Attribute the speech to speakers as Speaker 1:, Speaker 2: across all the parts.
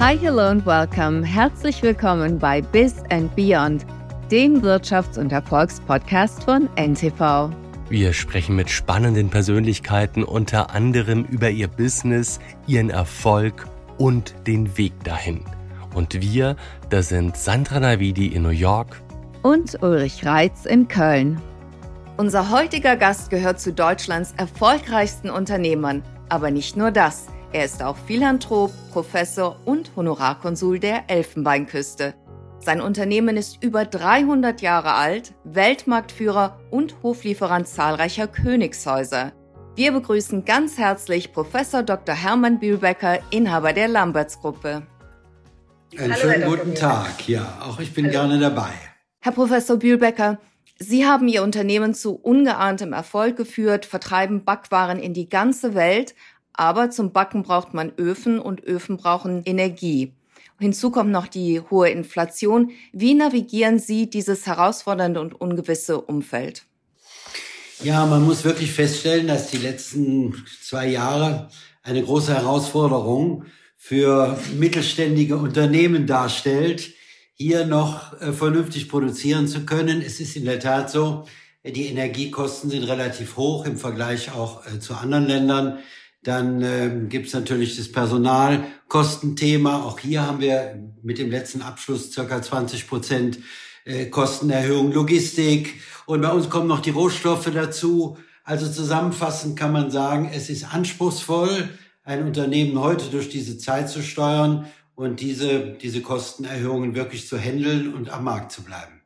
Speaker 1: Hi, hello and welcome. Herzlich willkommen bei Biz and Beyond, dem Wirtschafts- und Erfolgspodcast von NTV.
Speaker 2: Wir sprechen mit spannenden Persönlichkeiten unter anderem über ihr Business, ihren Erfolg und den Weg dahin. Und wir, das sind Sandra Navidi in New York
Speaker 1: und Ulrich Reitz in Köln. Unser heutiger Gast gehört zu Deutschlands erfolgreichsten Unternehmern. Aber nicht nur das. Er ist auch Philanthrop, Professor und Honorarkonsul der Elfenbeinküste. Sein Unternehmen ist über 300 Jahre alt, Weltmarktführer und Hoflieferant zahlreicher Königshäuser. Wir begrüßen ganz herzlich Professor Dr. Hermann Bühlbecker, Inhaber der Lamberts Gruppe.
Speaker 3: Einen Hallo, schönen guten Tag, ja, auch ich bin Hallo. gerne dabei.
Speaker 1: Herr Professor Bühlbecker, Sie haben Ihr Unternehmen zu ungeahntem Erfolg geführt, vertreiben Backwaren in die ganze Welt, aber zum Backen braucht man Öfen und Öfen brauchen Energie. Hinzu kommt noch die hohe Inflation. Wie navigieren Sie dieses herausfordernde und ungewisse Umfeld?
Speaker 3: Ja, man muss wirklich feststellen, dass die letzten zwei Jahre eine große Herausforderung für mittelständige Unternehmen darstellt, hier noch äh, vernünftig produzieren zu können. Es ist in der Tat so, die Energiekosten sind relativ hoch im Vergleich auch äh, zu anderen Ländern. Dann ähm, gibt es natürlich das Personalkostenthema. Auch hier haben wir mit dem letzten Abschluss circa 20 Prozent äh, Kostenerhöhung Logistik. Und bei uns kommen noch die Rohstoffe dazu. Also zusammenfassend kann man sagen, es ist anspruchsvoll, ein Unternehmen heute durch diese Zeit zu steuern und diese, diese Kostenerhöhungen wirklich zu handeln und am Markt zu bleiben.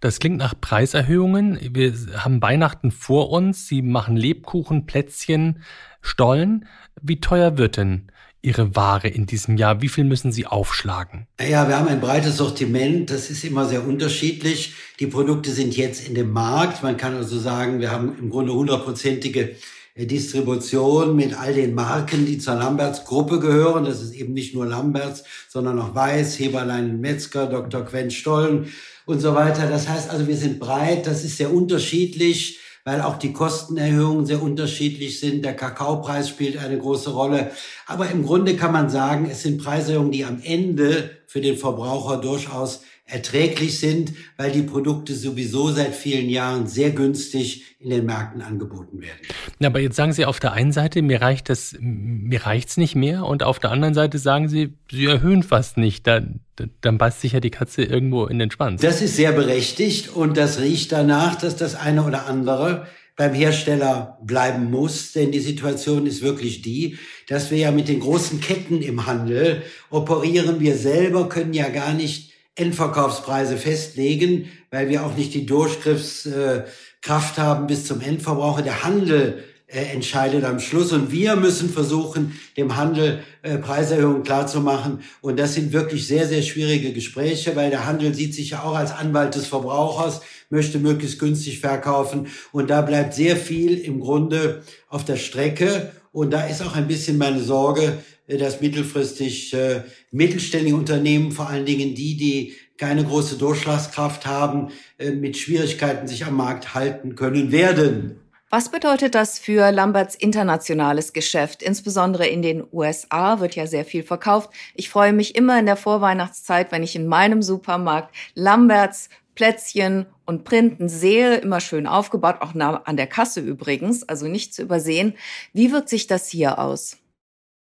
Speaker 2: Das klingt nach Preiserhöhungen. Wir haben Weihnachten vor uns. Sie machen Lebkuchen, Plätzchen, Stollen. Wie teuer wird denn Ihre Ware in diesem Jahr? Wie viel müssen Sie aufschlagen?
Speaker 3: Ja, wir haben ein breites Sortiment. Das ist immer sehr unterschiedlich. Die Produkte sind jetzt in dem Markt. Man kann also sagen, wir haben im Grunde hundertprozentige äh, Distribution mit all den Marken, die zur Lamberts Gruppe gehören. Das ist eben nicht nur Lamberts, sondern auch Weiß, Heberlein Metzger, Dr. Quent Stollen und so weiter. Das heißt also, wir sind breit. Das ist sehr unterschiedlich weil auch die Kostenerhöhungen sehr unterschiedlich sind. Der Kakaopreis spielt eine große Rolle. Aber im Grunde kann man sagen, es sind Preiserhöhungen, die am Ende für den Verbraucher durchaus erträglich sind, weil die Produkte sowieso seit vielen Jahren sehr günstig in den Märkten angeboten werden.
Speaker 2: Ja, aber jetzt sagen Sie auf der einen Seite, mir reicht das, mir reicht's nicht mehr, und auf der anderen Seite sagen Sie, Sie erhöhen fast nicht. Dann, dann beißt sich ja die Katze irgendwo in den Schwanz.
Speaker 3: Das ist sehr berechtigt und das riecht danach, dass das eine oder andere beim Hersteller bleiben muss, denn die Situation ist wirklich die, dass wir ja mit den großen Ketten im Handel operieren. Wir selber können ja gar nicht Endverkaufspreise festlegen, weil wir auch nicht die Durchgriffskraft haben bis zum Endverbraucher. Der Handel äh, entscheidet am Schluss und wir müssen versuchen, dem Handel äh, Preiserhöhungen klarzumachen. Und das sind wirklich sehr, sehr schwierige Gespräche, weil der Handel sieht sich ja auch als Anwalt des Verbrauchers, möchte möglichst günstig verkaufen. Und da bleibt sehr viel im Grunde auf der Strecke. Und da ist auch ein bisschen meine Sorge, äh, dass mittelfristig äh, mittelständige Unternehmen, vor allen Dingen die, die keine große Durchschlagskraft haben, äh, mit Schwierigkeiten sich am Markt halten können werden.
Speaker 1: Was bedeutet das für Lamberts internationales Geschäft? Insbesondere in den USA wird ja sehr viel verkauft. Ich freue mich immer in der Vorweihnachtszeit, wenn ich in meinem Supermarkt Lamberts Plätzchen und Printen sehe, immer schön aufgebaut, auch an der Kasse übrigens, also nicht zu übersehen. Wie wirkt sich das hier aus?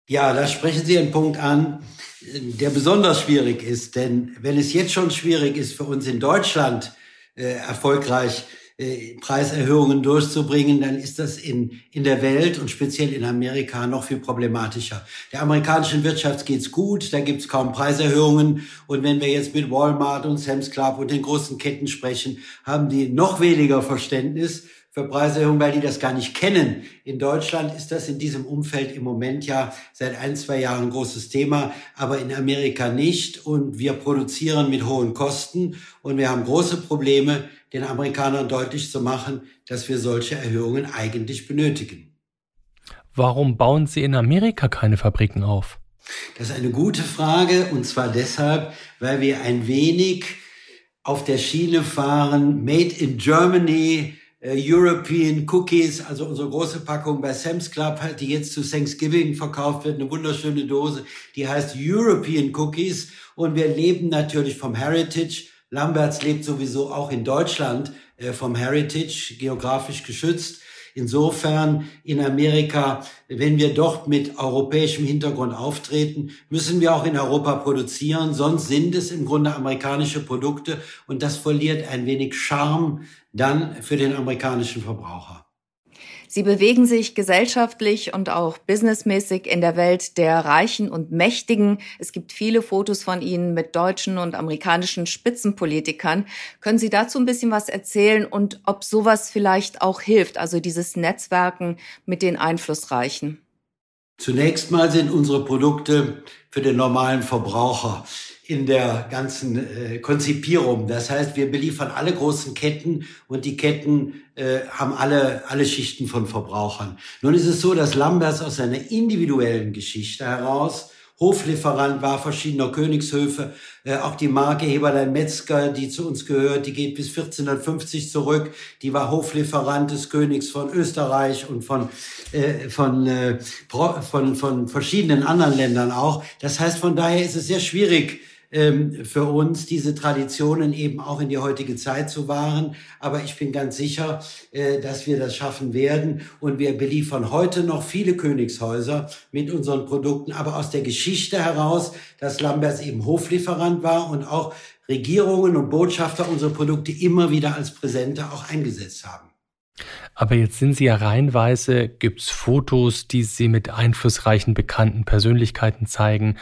Speaker 3: Ja, da sprechen Sie einen Punkt an, der besonders schwierig ist. Denn wenn es jetzt schon schwierig ist für uns in Deutschland äh, erfolgreich äh, Preiserhöhungen durchzubringen, dann ist das in, in der Welt und speziell in Amerika noch viel problematischer. Der amerikanischen Wirtschaft geht's gut, da gibt's kaum Preiserhöhungen. Und wenn wir jetzt mit Walmart und Sam's Club und den großen Ketten sprechen, haben die noch weniger Verständnis für Preiserhöhungen, weil die das gar nicht kennen. In Deutschland ist das in diesem Umfeld im Moment ja seit ein, zwei Jahren ein großes Thema, aber in Amerika nicht. Und wir produzieren mit hohen Kosten und wir haben große Probleme, den Amerikanern deutlich zu machen, dass wir solche Erhöhungen eigentlich benötigen.
Speaker 2: Warum bauen Sie in Amerika keine Fabriken auf?
Speaker 3: Das ist eine gute Frage und zwar deshalb, weil wir ein wenig auf der Schiene fahren, Made in Germany, European Cookies, also unsere große Packung bei Sam's Club, die jetzt zu Thanksgiving verkauft wird, eine wunderschöne Dose, die heißt European Cookies. Und wir leben natürlich vom Heritage. Lamberts lebt sowieso auch in Deutschland äh, vom Heritage, geografisch geschützt. Insofern in Amerika, wenn wir dort mit europäischem Hintergrund auftreten, müssen wir auch in Europa produzieren, sonst sind es im Grunde amerikanische Produkte und das verliert ein wenig Charme dann für den amerikanischen Verbraucher.
Speaker 1: Sie bewegen sich gesellschaftlich und auch businessmäßig in der Welt der Reichen und Mächtigen. Es gibt viele Fotos von Ihnen mit deutschen und amerikanischen Spitzenpolitikern. Können Sie dazu ein bisschen was erzählen und ob sowas vielleicht auch hilft, also dieses Netzwerken mit den Einflussreichen?
Speaker 3: Zunächst mal sind unsere Produkte für den normalen Verbraucher in der ganzen äh, Konzipierung. Das heißt, wir beliefern alle großen Ketten und die Ketten äh, haben alle, alle Schichten von Verbrauchern. Nun ist es so, dass Lambers aus seiner individuellen Geschichte heraus Hoflieferant war verschiedener Königshöfe. Äh, auch die Marke Heberlein Metzger, die zu uns gehört, die geht bis 1450 zurück. Die war Hoflieferant des Königs von Österreich und von, äh, von, äh, von, von verschiedenen anderen Ländern auch. Das heißt, von daher ist es sehr schwierig, für uns, diese Traditionen eben auch in die heutige Zeit zu wahren. Aber ich bin ganz sicher, äh, dass wir das schaffen werden. Und wir beliefern heute noch viele Königshäuser mit unseren Produkten, aber aus der Geschichte heraus, dass Lamberts eben Hoflieferant war und auch Regierungen und Botschafter unsere Produkte immer wieder als Präsente auch eingesetzt haben.
Speaker 2: Aber jetzt sind Sie ja reihenweise, gibt's Fotos, die Sie mit einflussreichen bekannten Persönlichkeiten zeigen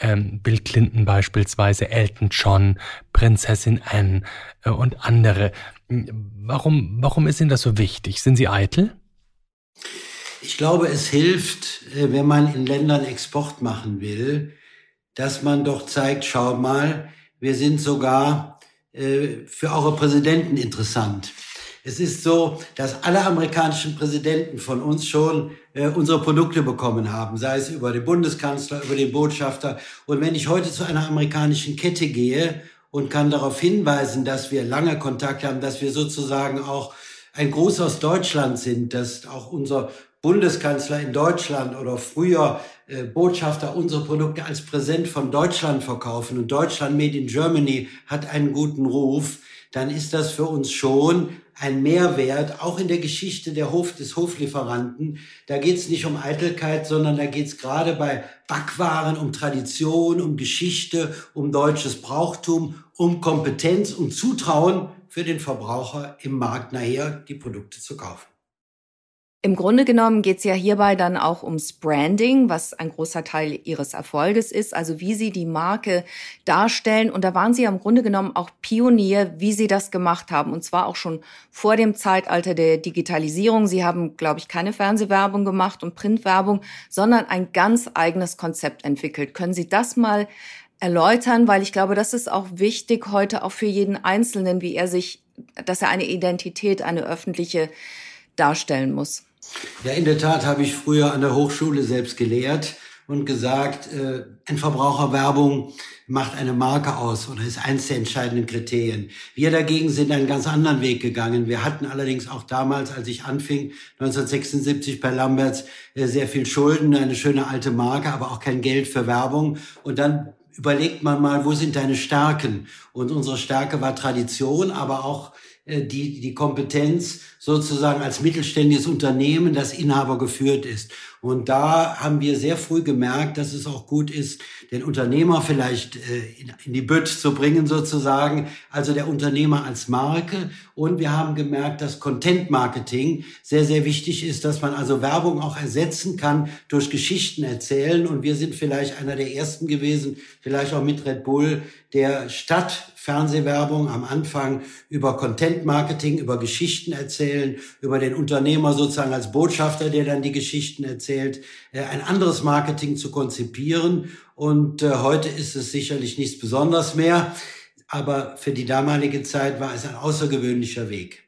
Speaker 2: ähm, Bill Clinton beispielsweise, Elton John, Prinzessin Anne äh, und andere. Warum, warum ist Ihnen das so wichtig? Sind Sie eitel?
Speaker 3: Ich glaube, es hilft, äh, wenn man in Ländern Export machen will, dass man doch zeigt, schau mal, wir sind sogar äh, für eure Präsidenten interessant. Es ist so, dass alle amerikanischen Präsidenten von uns schon äh, unsere Produkte bekommen haben, sei es über den Bundeskanzler, über den Botschafter. Und wenn ich heute zu einer amerikanischen Kette gehe und kann darauf hinweisen, dass wir lange Kontakt haben, dass wir sozusagen auch ein Gruß aus Deutschland sind, dass auch unser Bundeskanzler in Deutschland oder früher äh, Botschafter unsere Produkte als Präsent von Deutschland verkaufen und Deutschland Made in Germany hat einen guten Ruf, dann ist das für uns schon ein Mehrwert, auch in der Geschichte der Hof, des Hoflieferanten. Da geht es nicht um Eitelkeit, sondern da geht es gerade bei Backwaren um Tradition, um Geschichte, um deutsches Brauchtum, um Kompetenz und Zutrauen für den Verbraucher im Markt nachher die Produkte zu kaufen.
Speaker 1: Im Grunde genommen geht es ja hierbei dann auch ums Branding, was ein großer Teil Ihres Erfolges ist, also wie Sie die Marke darstellen. Und da waren Sie ja im Grunde genommen auch Pionier, wie Sie das gemacht haben. Und zwar auch schon vor dem Zeitalter der Digitalisierung. Sie haben, glaube ich, keine Fernsehwerbung gemacht und Printwerbung, sondern ein ganz eigenes Konzept entwickelt. Können Sie das mal erläutern? Weil ich glaube, das ist auch wichtig heute auch für jeden Einzelnen, wie er sich, dass er eine Identität, eine öffentliche darstellen muss.
Speaker 3: Ja, in der Tat habe ich früher an der Hochschule selbst gelehrt und gesagt, äh, in Verbraucherwerbung macht eine Marke aus oder ist eines der entscheidenden Kriterien. Wir dagegen sind einen ganz anderen Weg gegangen. Wir hatten allerdings auch damals, als ich anfing, 1976 bei Lamberts, äh, sehr viel Schulden, eine schöne alte Marke, aber auch kein Geld für Werbung. Und dann überlegt man mal, wo sind deine Stärken? Und unsere Stärke war Tradition, aber auch die, die Kompetenz sozusagen als mittelständisches Unternehmen, das Inhaber geführt ist. Und da haben wir sehr früh gemerkt, dass es auch gut ist, den Unternehmer vielleicht äh, in die Bütt zu bringen sozusagen, also der Unternehmer als Marke. Und wir haben gemerkt, dass Content Marketing sehr, sehr wichtig ist, dass man also Werbung auch ersetzen kann durch Geschichten erzählen. Und wir sind vielleicht einer der ersten gewesen, vielleicht auch mit Red Bull, der Stadt Fernsehwerbung am Anfang über Content Marketing, über Geschichten erzählen, über den Unternehmer sozusagen als Botschafter, der dann die Geschichten erzählt, äh, ein anderes Marketing zu konzipieren. Und äh, heute ist es sicherlich nichts Besonderes mehr, aber für die damalige Zeit war es ein außergewöhnlicher Weg.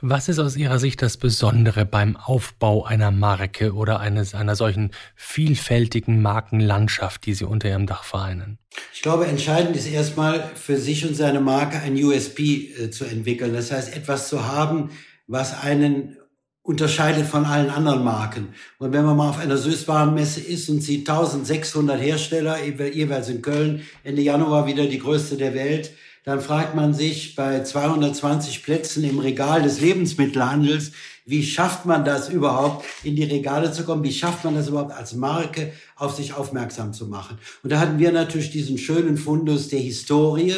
Speaker 2: Was ist aus Ihrer Sicht das Besondere beim Aufbau einer Marke oder eines, einer solchen vielfältigen Markenlandschaft, die Sie unter Ihrem Dach vereinen?
Speaker 3: Ich glaube, entscheidend ist erstmal für sich und seine Marke ein USP äh, zu entwickeln. Das heißt, etwas zu haben, was einen unterscheidet von allen anderen Marken. Und wenn man mal auf einer Süßwarenmesse ist und sieht 1600 Hersteller, jeweils in Köln, Ende Januar wieder die größte der Welt, dann fragt man sich bei 220 Plätzen im Regal des Lebensmittelhandels, wie schafft man das überhaupt, in die Regale zu kommen? Wie schafft man das überhaupt als Marke auf sich aufmerksam zu machen? Und da hatten wir natürlich diesen schönen Fundus der Historie.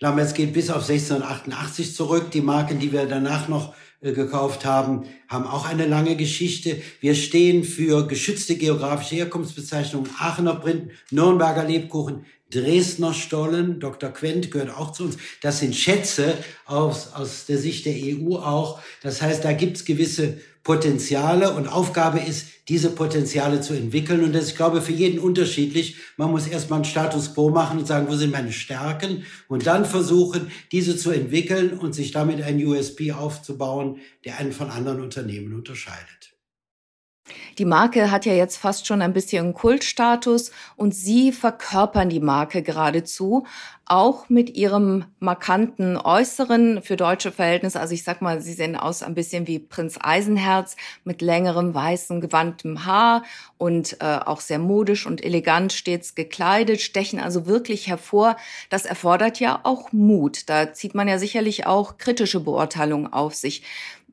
Speaker 3: Lamberts geht bis auf 1688 zurück. Die Marken, die wir danach noch gekauft haben, haben auch eine lange Geschichte. Wir stehen für geschützte geografische Herkunftsbezeichnungen, Aachener Printen, Nürnberger Lebkuchen, Dresdner Stollen, Dr. Quent gehört auch zu uns. Das sind Schätze aus, aus der Sicht der EU auch. Das heißt, da gibt's gewisse Potenziale und Aufgabe ist, diese Potenziale zu entwickeln. Und das ist, ich glaube, für jeden unterschiedlich. Man muss erstmal einen Status quo machen und sagen, wo sind meine Stärken? Und dann versuchen, diese zu entwickeln und sich damit ein USP aufzubauen, der einen von anderen Unternehmen unterscheidet.
Speaker 1: Die Marke hat ja jetzt fast schon ein bisschen Kultstatus und Sie verkörpern die Marke geradezu, auch mit Ihrem markanten Äußeren für deutsche Verhältnisse. Also ich sag mal, Sie sehen aus ein bisschen wie Prinz Eisenherz mit längerem weißen gewandtem Haar und äh, auch sehr modisch und elegant stets gekleidet, stechen also wirklich hervor. Das erfordert ja auch Mut. Da zieht man ja sicherlich auch kritische Beurteilungen auf sich.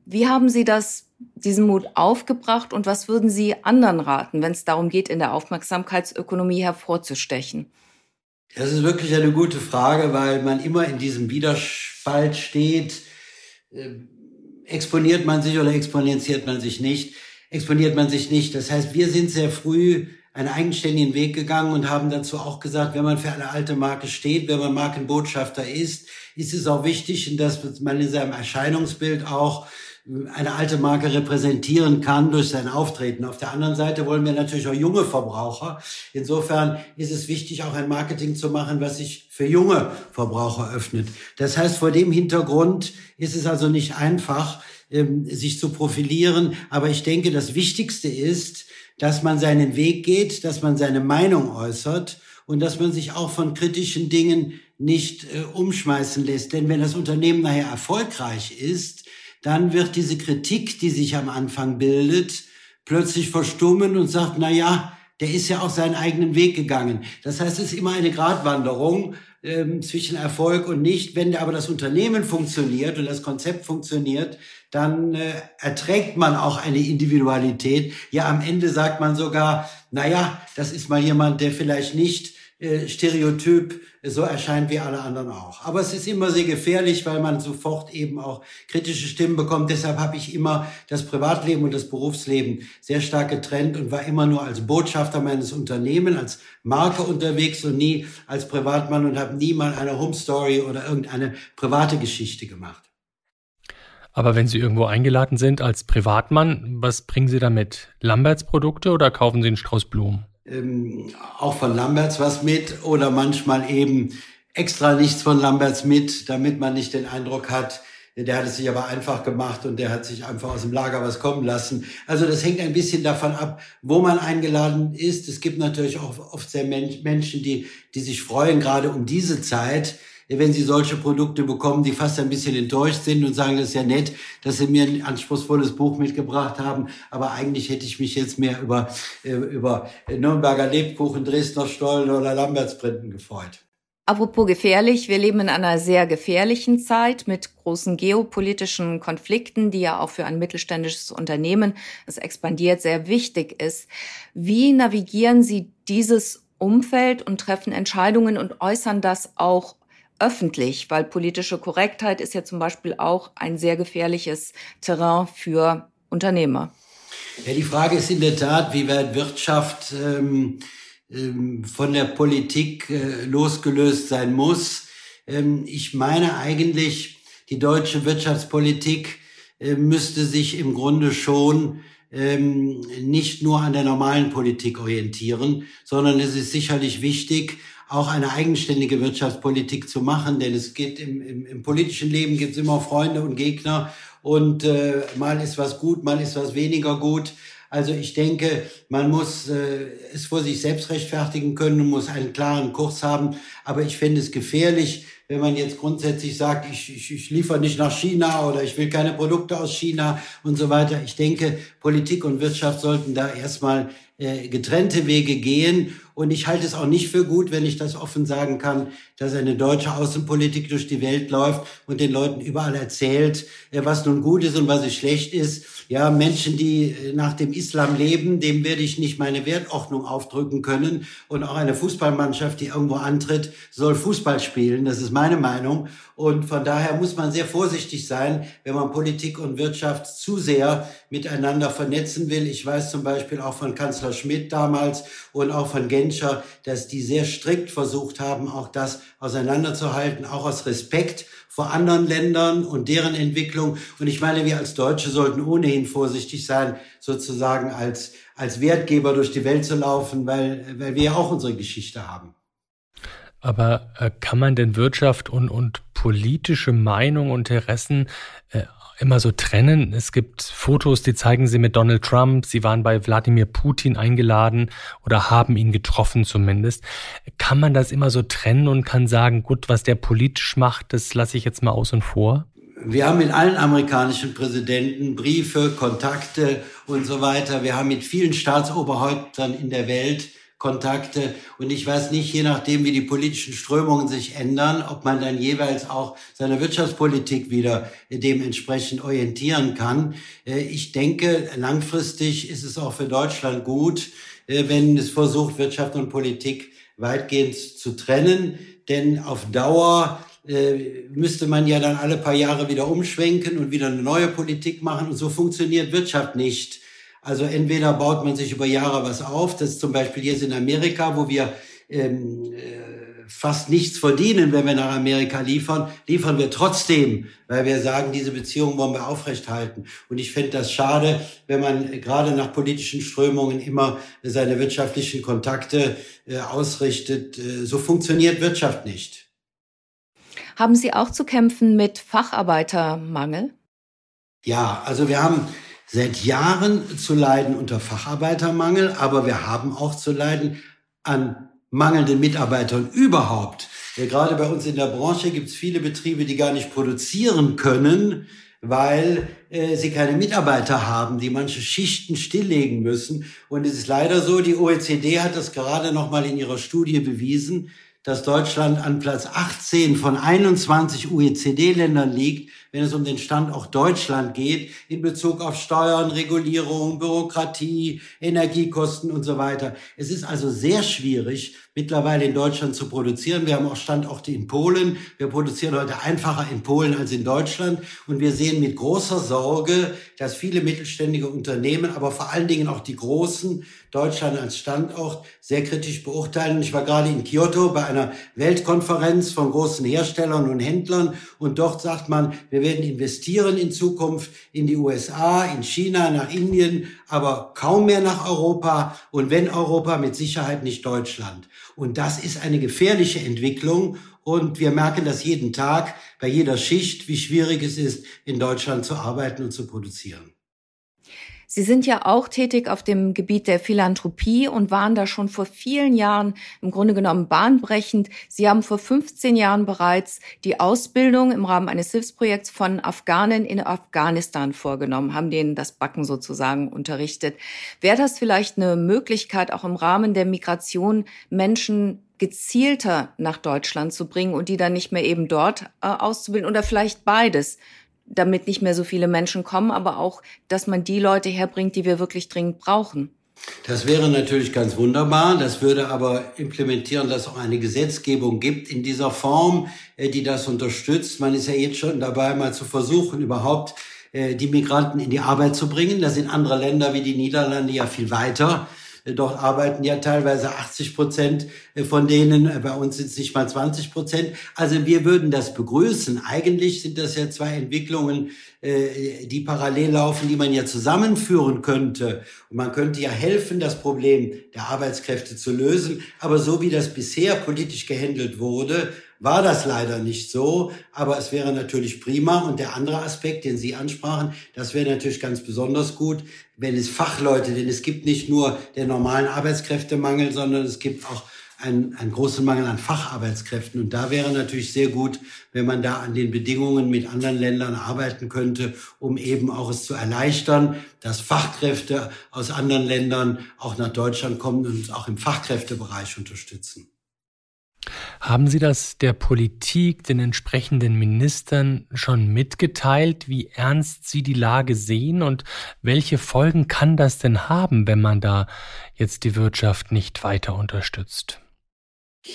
Speaker 1: Wie haben Sie das diesen Mut aufgebracht und was würden Sie anderen raten, wenn es darum geht, in der Aufmerksamkeitsökonomie hervorzustechen?
Speaker 3: Das ist wirklich eine gute Frage, weil man immer in diesem Widerspalt steht. Ähm, exponiert man sich oder exponentiert man sich nicht? Exponiert man sich nicht. Das heißt, wir sind sehr früh einen eigenständigen Weg gegangen und haben dazu auch gesagt, wenn man für eine alte Marke steht, wenn man Markenbotschafter ist, ist es auch wichtig, dass man in seinem Erscheinungsbild auch eine alte Marke repräsentieren kann durch sein Auftreten. Auf der anderen Seite wollen wir natürlich auch junge Verbraucher. Insofern ist es wichtig, auch ein Marketing zu machen, was sich für junge Verbraucher öffnet. Das heißt, vor dem Hintergrund ist es also nicht einfach, ähm, sich zu profilieren. Aber ich denke, das Wichtigste ist, dass man seinen Weg geht, dass man seine Meinung äußert und dass man sich auch von kritischen Dingen nicht äh, umschmeißen lässt. Denn wenn das Unternehmen nachher erfolgreich ist, dann wird diese Kritik, die sich am Anfang bildet, plötzlich verstummen und sagt, na ja, der ist ja auch seinen eigenen Weg gegangen. Das heißt, es ist immer eine Gratwanderung ähm, zwischen Erfolg und nicht. Wenn aber das Unternehmen funktioniert und das Konzept funktioniert, dann äh, erträgt man auch eine Individualität. Ja, am Ende sagt man sogar, na ja, das ist mal jemand, der vielleicht nicht äh, Stereotyp so erscheint wie alle anderen auch. Aber es ist immer sehr gefährlich, weil man sofort eben auch kritische Stimmen bekommt. Deshalb habe ich immer das Privatleben und das Berufsleben sehr stark getrennt und war immer nur als Botschafter meines Unternehmens, als Marke unterwegs und nie als Privatmann und habe nie mal eine Home Story oder irgendeine private Geschichte gemacht.
Speaker 2: Aber wenn Sie irgendwo eingeladen sind als Privatmann, was bringen Sie damit? Lamberts Produkte oder kaufen Sie einen Strauß Blumen?
Speaker 3: Ähm, auch von Lamberts was mit oder manchmal eben extra nichts von Lamberts mit, damit man nicht den Eindruck hat, der hat es sich aber einfach gemacht und der hat sich einfach aus dem Lager was kommen lassen. Also das hängt ein bisschen davon ab, wo man eingeladen ist. Es gibt natürlich auch oft sehr Menschen, die, die sich freuen, gerade um diese Zeit, wenn sie solche Produkte bekommen, die fast ein bisschen enttäuscht sind und sagen, das ist ja nett, dass sie mir ein anspruchsvolles Buch mitgebracht haben, aber eigentlich hätte ich mich jetzt mehr über, äh, über Nürnberger Lebkuchen, Dresdner Stollen oder Lambertsprinten gefreut.
Speaker 1: Apropos gefährlich, wir leben in einer sehr gefährlichen Zeit mit großen geopolitischen Konflikten, die ja auch für ein mittelständisches Unternehmen, das expandiert, sehr wichtig ist. Wie navigieren Sie dieses Umfeld und treffen Entscheidungen und äußern das auch öffentlich, weil politische Korrektheit ist ja zum Beispiel auch ein sehr gefährliches Terrain für Unternehmer.
Speaker 3: Ja, die Frage ist in der Tat, wie weit Wirtschaft ähm, ähm, von der Politik äh, losgelöst sein muss. Ähm, ich meine eigentlich, die deutsche Wirtschaftspolitik äh, müsste sich im Grunde schon ähm, nicht nur an der normalen Politik orientieren, sondern es ist sicherlich wichtig, auch eine eigenständige Wirtschaftspolitik zu machen, denn es geht im, im, im politischen Leben gibt es immer Freunde und Gegner und äh, mal ist was gut, mal ist was weniger gut. Also ich denke, man muss äh, es vor sich selbst rechtfertigen können und muss einen klaren Kurs haben. Aber ich finde es gefährlich, wenn man jetzt grundsätzlich sagt, ich, ich, ich liefere nicht nach China oder ich will keine Produkte aus China und so weiter. Ich denke, Politik und Wirtschaft sollten da erstmal getrennte Wege gehen. Und ich halte es auch nicht für gut, wenn ich das offen sagen kann, dass eine deutsche Außenpolitik durch die Welt läuft und den Leuten überall erzählt, äh, was nun gut ist und was schlecht ist. Ja, Menschen, die äh, nach dem Islam leben, dem werde ich nicht meine Wertordnung aufdrücken können. Und auch eine Fußballmannschaft, die irgendwo antritt, soll Fußball spielen. Das ist meine Meinung. Und von daher muss man sehr vorsichtig sein, wenn man Politik und Wirtschaft zu sehr miteinander vernetzen will. Ich weiß zum Beispiel auch von Kanzler Schmidt damals und auch von Genscher, dass die sehr strikt versucht haben, auch das auseinanderzuhalten, auch aus Respekt vor anderen Ländern und deren Entwicklung. Und ich meine, wir als Deutsche sollten ohnehin vorsichtig sein, sozusagen als, als Wertgeber durch die Welt zu laufen, weil, weil wir ja auch unsere Geschichte haben.
Speaker 2: Aber äh, kann man denn Wirtschaft und, und politische Meinung und Interessen äh, immer so trennen? Es gibt Fotos, die zeigen sie mit Donald Trump. Sie waren bei Wladimir Putin eingeladen oder haben ihn getroffen zumindest. Kann man das immer so trennen und kann sagen, gut, was der politisch macht, das lasse ich jetzt mal außen vor?
Speaker 3: Wir haben mit allen amerikanischen Präsidenten Briefe, Kontakte und so weiter. Wir haben mit vielen Staatsoberhäuptern in der Welt Kontakte. Und ich weiß nicht, je nachdem, wie die politischen Strömungen sich ändern, ob man dann jeweils auch seine Wirtschaftspolitik wieder dementsprechend orientieren kann. Äh, ich denke, langfristig ist es auch für Deutschland gut, äh, wenn es versucht, Wirtschaft und Politik weitgehend zu trennen. Denn auf Dauer äh, müsste man ja dann alle paar Jahre wieder umschwenken und wieder eine neue Politik machen. Und so funktioniert Wirtschaft nicht. Also entweder baut man sich über Jahre was auf, das ist zum Beispiel jetzt in Amerika, wo wir ähm, äh, fast nichts verdienen, wenn wir nach Amerika liefern, liefern wir trotzdem, weil wir sagen, diese Beziehung wollen wir aufrechthalten. Und ich fände das schade, wenn man gerade nach politischen Strömungen immer seine wirtschaftlichen Kontakte äh, ausrichtet. Äh, so funktioniert Wirtschaft nicht.
Speaker 1: Haben Sie auch zu kämpfen mit Facharbeitermangel?
Speaker 3: Ja, also wir haben seit Jahren zu leiden unter Facharbeitermangel, aber wir haben auch zu leiden an mangelnden Mitarbeitern überhaupt. Ja, gerade bei uns in der Branche gibt es viele Betriebe, die gar nicht produzieren können, weil äh, sie keine Mitarbeiter haben, die manche Schichten stilllegen müssen. Und es ist leider so, die OECD hat das gerade noch mal in ihrer Studie bewiesen, dass Deutschland an Platz 18 von 21 OECD-Ländern liegt, wenn es um den Standort Deutschland geht, in Bezug auf Steuern, Regulierung, Bürokratie, Energiekosten und so weiter. Es ist also sehr schwierig, mittlerweile in Deutschland zu produzieren. Wir haben auch Standorte in Polen. Wir produzieren heute einfacher in Polen als in Deutschland. Und wir sehen mit großer Sorge, dass viele mittelständige Unternehmen, aber vor allen Dingen auch die großen, Deutschland als Standort sehr kritisch beurteilen. Ich war gerade in Kyoto bei einer Weltkonferenz von großen Herstellern und Händlern und dort sagt man, wir werden investieren in Zukunft in die USA, in China, nach Indien, aber kaum mehr nach Europa und wenn Europa mit Sicherheit nicht Deutschland. Und das ist eine gefährliche Entwicklung und wir merken das jeden Tag bei jeder Schicht, wie schwierig es ist, in Deutschland zu arbeiten und zu produzieren.
Speaker 1: Sie sind ja auch tätig auf dem Gebiet der Philanthropie und waren da schon vor vielen Jahren im Grunde genommen bahnbrechend. Sie haben vor 15 Jahren bereits die Ausbildung im Rahmen eines Hilfsprojekts von Afghanen in Afghanistan vorgenommen, haben denen das Backen sozusagen unterrichtet. Wäre das vielleicht eine Möglichkeit, auch im Rahmen der Migration Menschen gezielter nach Deutschland zu bringen und die dann nicht mehr eben dort äh, auszubilden oder vielleicht beides? Damit nicht mehr so viele Menschen kommen, aber auch, dass man die Leute herbringt, die wir wirklich dringend brauchen.
Speaker 3: Das wäre natürlich ganz wunderbar. Das würde aber implementieren, dass es auch eine Gesetzgebung gibt in dieser Form, äh, die das unterstützt. Man ist ja jetzt schon dabei, mal zu versuchen, überhaupt äh, die Migranten in die Arbeit zu bringen. Da sind andere Länder wie die Niederlande ja viel weiter. Dort arbeiten ja teilweise 80 Prozent äh, von denen, äh, bei uns sind es nicht mal 20 Prozent. Also wir würden das begrüßen. Eigentlich sind das ja zwei Entwicklungen, äh, die parallel laufen, die man ja zusammenführen könnte. Und man könnte ja helfen, das Problem der Arbeitskräfte zu lösen. Aber so wie das bisher politisch gehandelt wurde, war das leider nicht so, aber es wäre natürlich prima. Und der andere Aspekt, den Sie ansprachen, das wäre natürlich ganz besonders gut, wenn es Fachleute, denn es gibt nicht nur den normalen Arbeitskräftemangel, sondern es gibt auch einen, einen großen Mangel an Facharbeitskräften. Und da wäre natürlich sehr gut, wenn man da an den Bedingungen mit anderen Ländern arbeiten könnte, um eben auch es zu erleichtern, dass Fachkräfte aus anderen Ländern auch nach Deutschland kommen und auch im Fachkräftebereich unterstützen.
Speaker 2: Haben Sie das der Politik, den entsprechenden Ministern schon mitgeteilt, wie ernst Sie die Lage sehen und welche Folgen kann das denn haben, wenn man da jetzt die Wirtschaft nicht weiter unterstützt?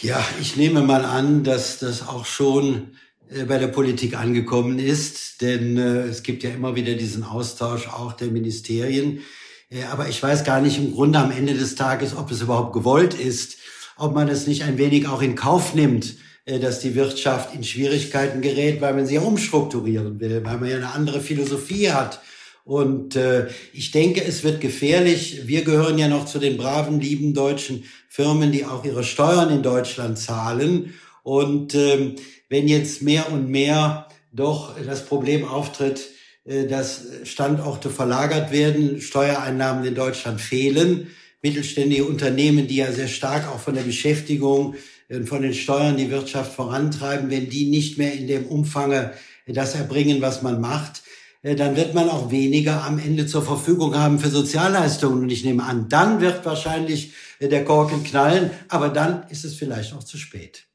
Speaker 3: Ja, ich nehme mal an, dass das auch schon äh, bei der Politik angekommen ist, denn äh, es gibt ja immer wieder diesen Austausch auch der Ministerien. Äh, aber ich weiß gar nicht im Grunde am Ende des Tages, ob es überhaupt gewollt ist, ob man es nicht ein wenig auch in Kauf nimmt, dass die Wirtschaft in Schwierigkeiten gerät, weil man sie ja umstrukturieren will, weil man ja eine andere Philosophie hat. Und äh, ich denke, es wird gefährlich. Wir gehören ja noch zu den braven, lieben deutschen Firmen, die auch ihre Steuern in Deutschland zahlen. Und ähm, wenn jetzt mehr und mehr doch das Problem auftritt, äh, dass Standorte verlagert werden, Steuereinnahmen in Deutschland fehlen, mittelständige Unternehmen, die ja sehr stark auch von der Beschäftigung und von den Steuern die Wirtschaft vorantreiben, wenn die nicht mehr in dem Umfange das erbringen, was man macht, äh, dann wird man auch weniger am Ende zur Verfügung haben für Sozialleistungen. Und ich nehme an, dann wird wahrscheinlich äh, der Korken knallen, aber dann ist es vielleicht auch zu spät.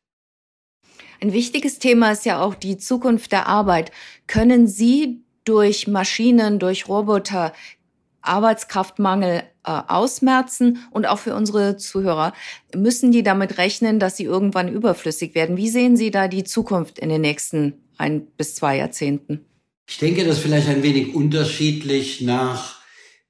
Speaker 1: Ein wichtiges Thema ist ja auch die Zukunft der Arbeit. Können Sie durch Maschinen, durch Roboter Arbeitskraftmangel äh, ausmerzen und auch für unsere Zuhörer müssen die damit rechnen, dass sie irgendwann überflüssig werden. Wie sehen Sie da die Zukunft in den nächsten ein bis zwei Jahrzehnten?
Speaker 3: Ich denke, das ist vielleicht ein wenig unterschiedlich nach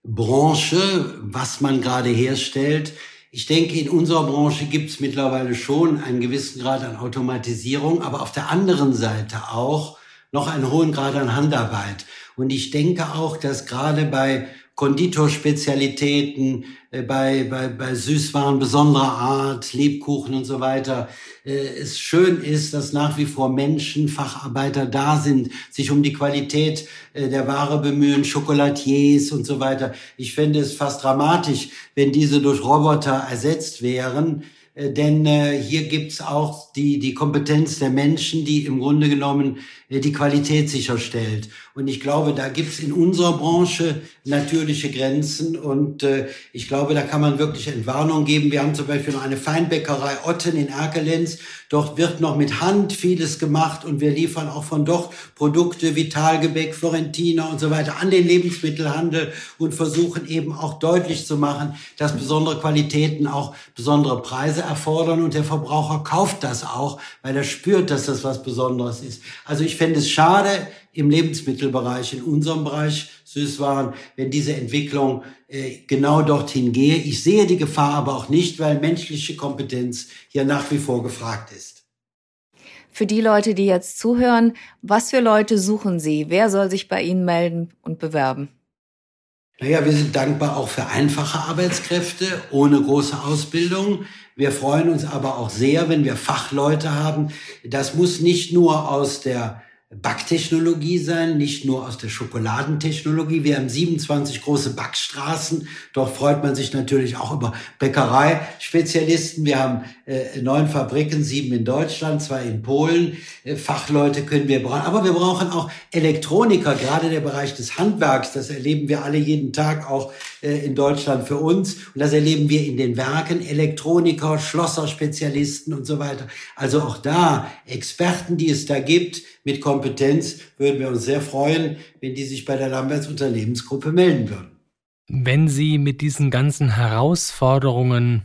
Speaker 3: Branche, was man gerade herstellt. Ich denke, in unserer Branche gibt es mittlerweile schon einen gewissen Grad an Automatisierung, aber auf der anderen Seite auch noch einen hohen Grad an Handarbeit. Und ich denke auch, dass gerade bei Konditorspezialitäten, äh, bei, bei, bei Süßwaren besonderer Art, Lebkuchen und so weiter, äh, es schön ist, dass nach wie vor Menschen, Facharbeiter da sind, sich um die Qualität äh, der Ware bemühen, Chocolatiers und so weiter. Ich fände es fast dramatisch, wenn diese durch Roboter ersetzt wären. Denn hier gibt's auch die, die Kompetenz der Menschen, die im Grunde genommen die Qualität sicherstellt. Und ich glaube, da gibt's in unserer Branche natürliche Grenzen und äh, ich glaube, da kann man wirklich Entwarnung geben. Wir haben zum Beispiel noch eine Feinbäckerei Otten in Erkelenz. Dort wird noch mit Hand vieles gemacht und wir liefern auch von dort Produkte, Vitalgebäck, Florentiner und so weiter an den Lebensmittelhandel und versuchen eben auch deutlich zu machen, dass besondere Qualitäten auch besondere Preise erfordern und der Verbraucher kauft das auch, weil er spürt, dass das was Besonderes ist. Also ich fände es schade im Lebensmittelbereich, in unserem Bereich Süßwaren, wenn diese Entwicklung äh, genau dorthin gehe. Ich sehe die Gefahr aber auch nicht, weil menschliche Kompetenz hier nach wie vor gefragt ist.
Speaker 1: Für die Leute, die jetzt zuhören, was für Leute suchen Sie? Wer soll sich bei Ihnen melden und bewerben?
Speaker 3: Naja, wir sind dankbar auch für einfache Arbeitskräfte ohne große Ausbildung. Wir freuen uns aber auch sehr, wenn wir Fachleute haben. Das muss nicht nur aus der Backtechnologie sein, nicht nur aus der Schokoladentechnologie. Wir haben 27 große Backstraßen. Dort freut man sich natürlich auch über Bäckereispezialisten. Wir haben neun Fabriken, sieben in Deutschland, zwei in Polen. Äh, Fachleute können wir brauchen. Aber wir brauchen auch Elektroniker, gerade der Bereich des Handwerks. Das erleben wir alle jeden Tag auch äh, in Deutschland für uns. Und das erleben wir in den Werken. Elektroniker, Schlosserspezialisten und so weiter. Also auch da Experten, die es da gibt, mit Kompetenz, würden wir uns sehr freuen, wenn die sich bei der Lamberts Unternehmensgruppe melden würden.
Speaker 2: Wenn Sie mit diesen ganzen Herausforderungen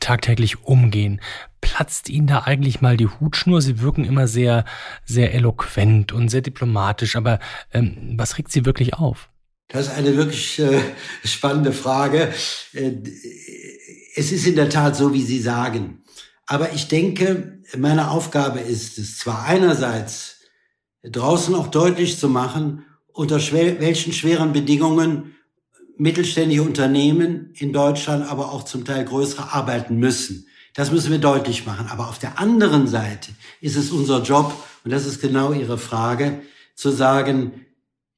Speaker 2: tagtäglich umgehen, platzt Ihnen da eigentlich mal die Hutschnur? Sie wirken immer sehr, sehr eloquent und sehr diplomatisch, aber ähm, was regt Sie wirklich auf?
Speaker 3: Das ist eine wirklich äh, spannende Frage. Äh, es ist in der Tat so, wie Sie sagen. Aber ich denke, meine Aufgabe ist es zwar einerseits draußen auch deutlich zu machen, unter welchen schweren Bedingungen mittelständische Unternehmen in Deutschland, aber auch zum Teil größere arbeiten müssen. Das müssen wir deutlich machen. Aber auf der anderen Seite ist es unser Job, und das ist genau Ihre Frage, zu sagen,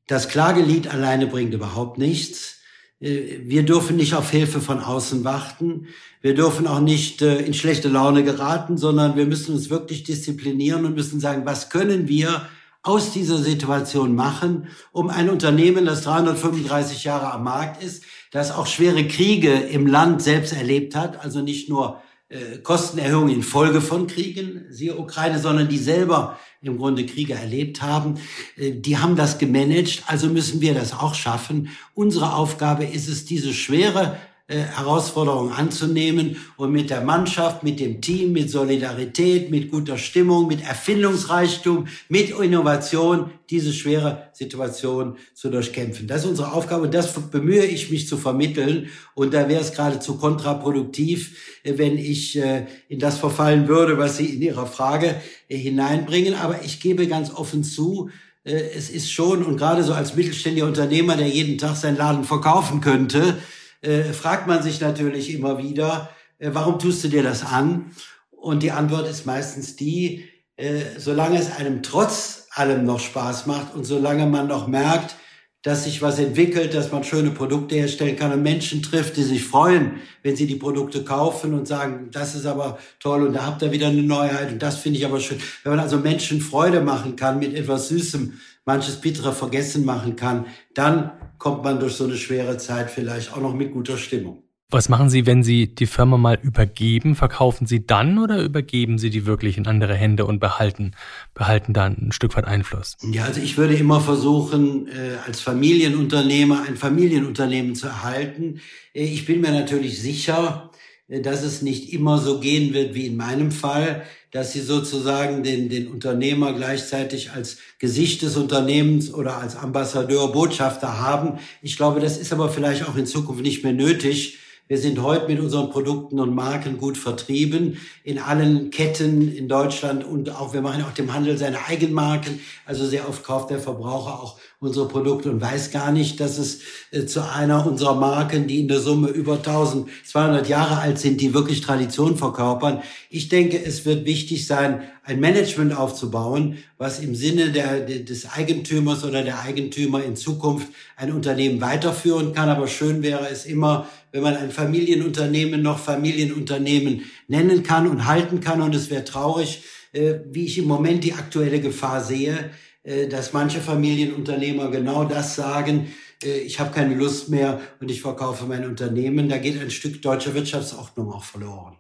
Speaker 3: das Klagelied alleine bringt überhaupt nichts. Äh, wir dürfen nicht auf Hilfe von außen warten. Wir dürfen auch nicht äh, in schlechte Laune geraten, sondern wir müssen uns wirklich disziplinieren und müssen sagen, was können wir aus dieser Situation machen, um ein Unternehmen, das 335 Jahre am Markt ist, das auch schwere Kriege im Land selbst erlebt hat, also nicht nur äh, Kostenerhöhungen infolge von Kriegen, siehe Ukraine, sondern die selber im Grunde Kriege erlebt haben, äh, die haben das gemanagt, also müssen wir das auch schaffen. Unsere Aufgabe ist es, diese schwere äh, Herausforderungen anzunehmen und mit der Mannschaft, mit dem Team, mit Solidarität, mit guter Stimmung, mit Erfindungsreichtum, mit Innovation diese schwere Situation zu durchkämpfen. Das ist unsere Aufgabe und das bemühe ich mich zu vermitteln. Und da wäre es geradezu kontraproduktiv, äh, wenn ich äh, in das verfallen würde, was Sie in Ihrer Frage hineinbringen. Aber ich gebe ganz offen zu, es ist schon, und gerade so als mittelständiger Unternehmer, der jeden Tag seinen Laden verkaufen könnte, äh, fragt man sich natürlich immer wieder, äh, warum tust du dir das an? Und die Antwort ist meistens die, äh, solange es einem trotz allem noch Spaß macht und solange man noch merkt, dass sich was entwickelt, dass man schöne Produkte herstellen kann und Menschen trifft, die sich freuen, wenn sie die Produkte kaufen und sagen, das ist aber toll und da habt ihr wieder eine Neuheit und das finde ich aber schön. Wenn man also Menschen Freude machen kann mit etwas Süßem, manches Bittere vergessen machen kann, dann kommt man durch so eine schwere Zeit vielleicht auch noch mit guter Stimmung.
Speaker 2: Was machen Sie, wenn Sie die Firma mal übergeben? Verkaufen Sie dann oder übergeben Sie die wirklich in andere Hände und behalten, behalten dann ein Stück weit Einfluss?
Speaker 3: Ja, also ich würde immer versuchen, äh, als Familienunternehmer ein Familienunternehmen zu erhalten. Äh, ich bin mir natürlich sicher, äh, dass es nicht immer so gehen wird wie in meinem Fall, dass sie sozusagen den, den Unternehmer gleichzeitig als Gesicht des Unternehmens oder als Ambassadeur, Botschafter haben. Ich glaube, das ist aber vielleicht auch in Zukunft nicht mehr nötig. Wir sind heute mit unseren Produkten und Marken gut vertrieben in allen Ketten in Deutschland und auch wir machen auch dem Handel seine Eigenmarken. Also sehr oft kauft der Verbraucher auch unsere Produkte und weiß gar nicht, dass es äh, zu einer unserer Marken, die in der Summe über 1200 Jahre alt sind, die wirklich Tradition verkörpern. Ich denke, es wird wichtig sein, ein Management aufzubauen, was im Sinne der, des Eigentümers oder der Eigentümer in Zukunft ein Unternehmen weiterführen kann. Aber schön wäre es immer, wenn man ein Familienunternehmen noch Familienunternehmen nennen kann und halten kann. Und es wäre traurig, äh, wie ich im Moment die aktuelle Gefahr sehe, dass manche Familienunternehmer genau das sagen, äh, ich habe keine Lust mehr und ich verkaufe mein Unternehmen. Da geht ein Stück deutscher Wirtschaftsordnung auch verloren.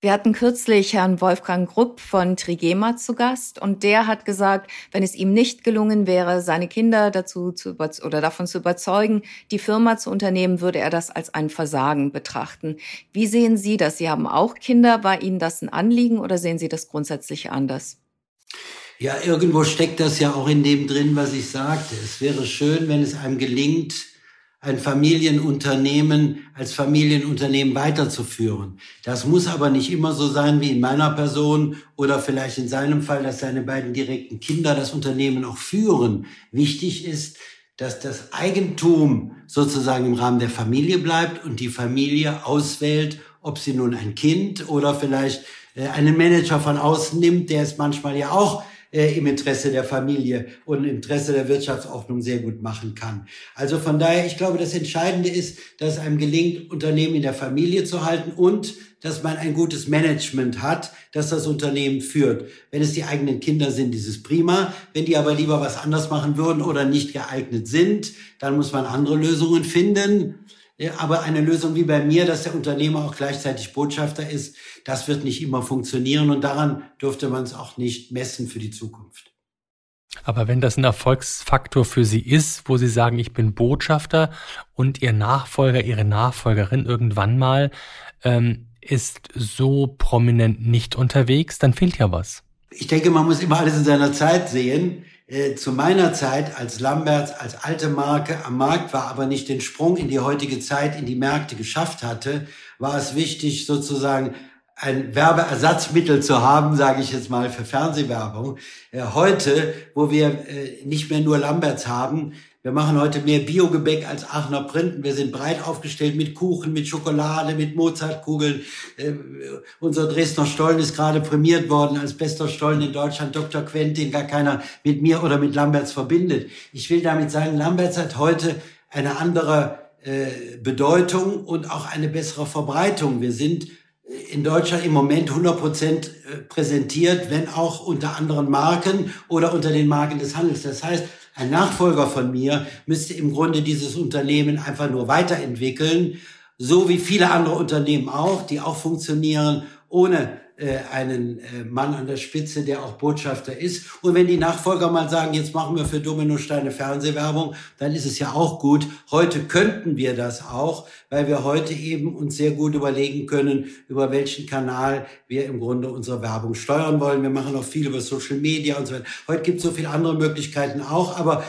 Speaker 1: Wir hatten kürzlich Herrn Wolfgang Grupp von Trigema zu Gast und der hat gesagt, wenn es ihm nicht gelungen wäre, seine Kinder dazu zu oder davon zu überzeugen, die Firma zu unternehmen, würde er das als ein Versagen betrachten. Wie sehen Sie das? Sie haben auch Kinder. War Ihnen das ein Anliegen oder sehen Sie das grundsätzlich anders?
Speaker 3: Ja, irgendwo steckt das ja auch in dem drin, was ich sagte. Es wäre schön, wenn es einem gelingt, ein Familienunternehmen als Familienunternehmen weiterzuführen. Das muss aber nicht immer so sein wie in meiner Person oder vielleicht in seinem Fall, dass seine beiden direkten Kinder das Unternehmen auch führen. Wichtig ist, dass das Eigentum sozusagen im Rahmen der Familie bleibt und die Familie auswählt, ob sie nun ein Kind oder vielleicht äh, einen Manager von außen nimmt, der es manchmal ja auch äh, im Interesse der Familie und im Interesse der Wirtschaftsordnung sehr gut machen kann. Also von daher, ich glaube, das Entscheidende ist, dass einem gelingt, Unternehmen in der Familie zu halten und dass man ein gutes Management hat, das das Unternehmen führt. Wenn es die eigenen Kinder sind, ist es prima. Wenn die aber lieber was anders machen würden oder nicht geeignet sind, dann muss man andere Lösungen finden. Aber eine Lösung wie bei mir, dass der Unternehmer auch gleichzeitig Botschafter ist, das wird nicht immer funktionieren und daran dürfte man es auch nicht messen für die Zukunft.
Speaker 2: Aber wenn das ein Erfolgsfaktor für Sie ist, wo Sie sagen, ich bin Botschafter und Ihr Nachfolger, Ihre Nachfolgerin irgendwann mal ähm, ist so prominent nicht unterwegs, dann fehlt ja was.
Speaker 3: Ich denke, man muss immer alles in seiner Zeit sehen. Äh, zu meiner Zeit als Lamberts, als alte Marke am Markt war, aber nicht den Sprung in die heutige Zeit, in die Märkte geschafft hatte, war es wichtig, sozusagen ein Werbeersatzmittel zu haben, sage ich jetzt mal, für Fernsehwerbung. Äh, heute, wo wir äh, nicht mehr nur Lamberts haben, wir machen heute mehr Biogebäck als Aachener Printen. Wir sind breit aufgestellt mit Kuchen, mit Schokolade, mit Mozartkugeln. Äh, unser Dresdner Stollen ist gerade prämiert worden als bester Stollen in Deutschland. Dr. Quentin, gar keiner mit mir oder mit Lamberts verbindet. Ich will damit sagen, Lamberts hat heute eine andere äh, Bedeutung und auch eine bessere Verbreitung. Wir sind in Deutschland im Moment 100 Prozent äh, präsentiert, wenn auch unter anderen Marken oder unter den Marken des Handels. Das heißt, ein Nachfolger von mir müsste im Grunde dieses Unternehmen einfach nur weiterentwickeln, so wie viele andere Unternehmen auch, die auch funktionieren, ohne äh, einen äh, Mann an der Spitze, der auch Botschafter ist. Und wenn die Nachfolger mal sagen, jetzt machen wir für Dominosteine Fernsehwerbung, dann ist es ja auch gut. Heute könnten wir das auch, weil wir heute eben uns sehr gut überlegen können, über welchen Kanal wir im Grunde unsere Werbung steuern wollen. Wir machen auch viel über Social Media und so weiter. Heute gibt es so viele andere Möglichkeiten auch, aber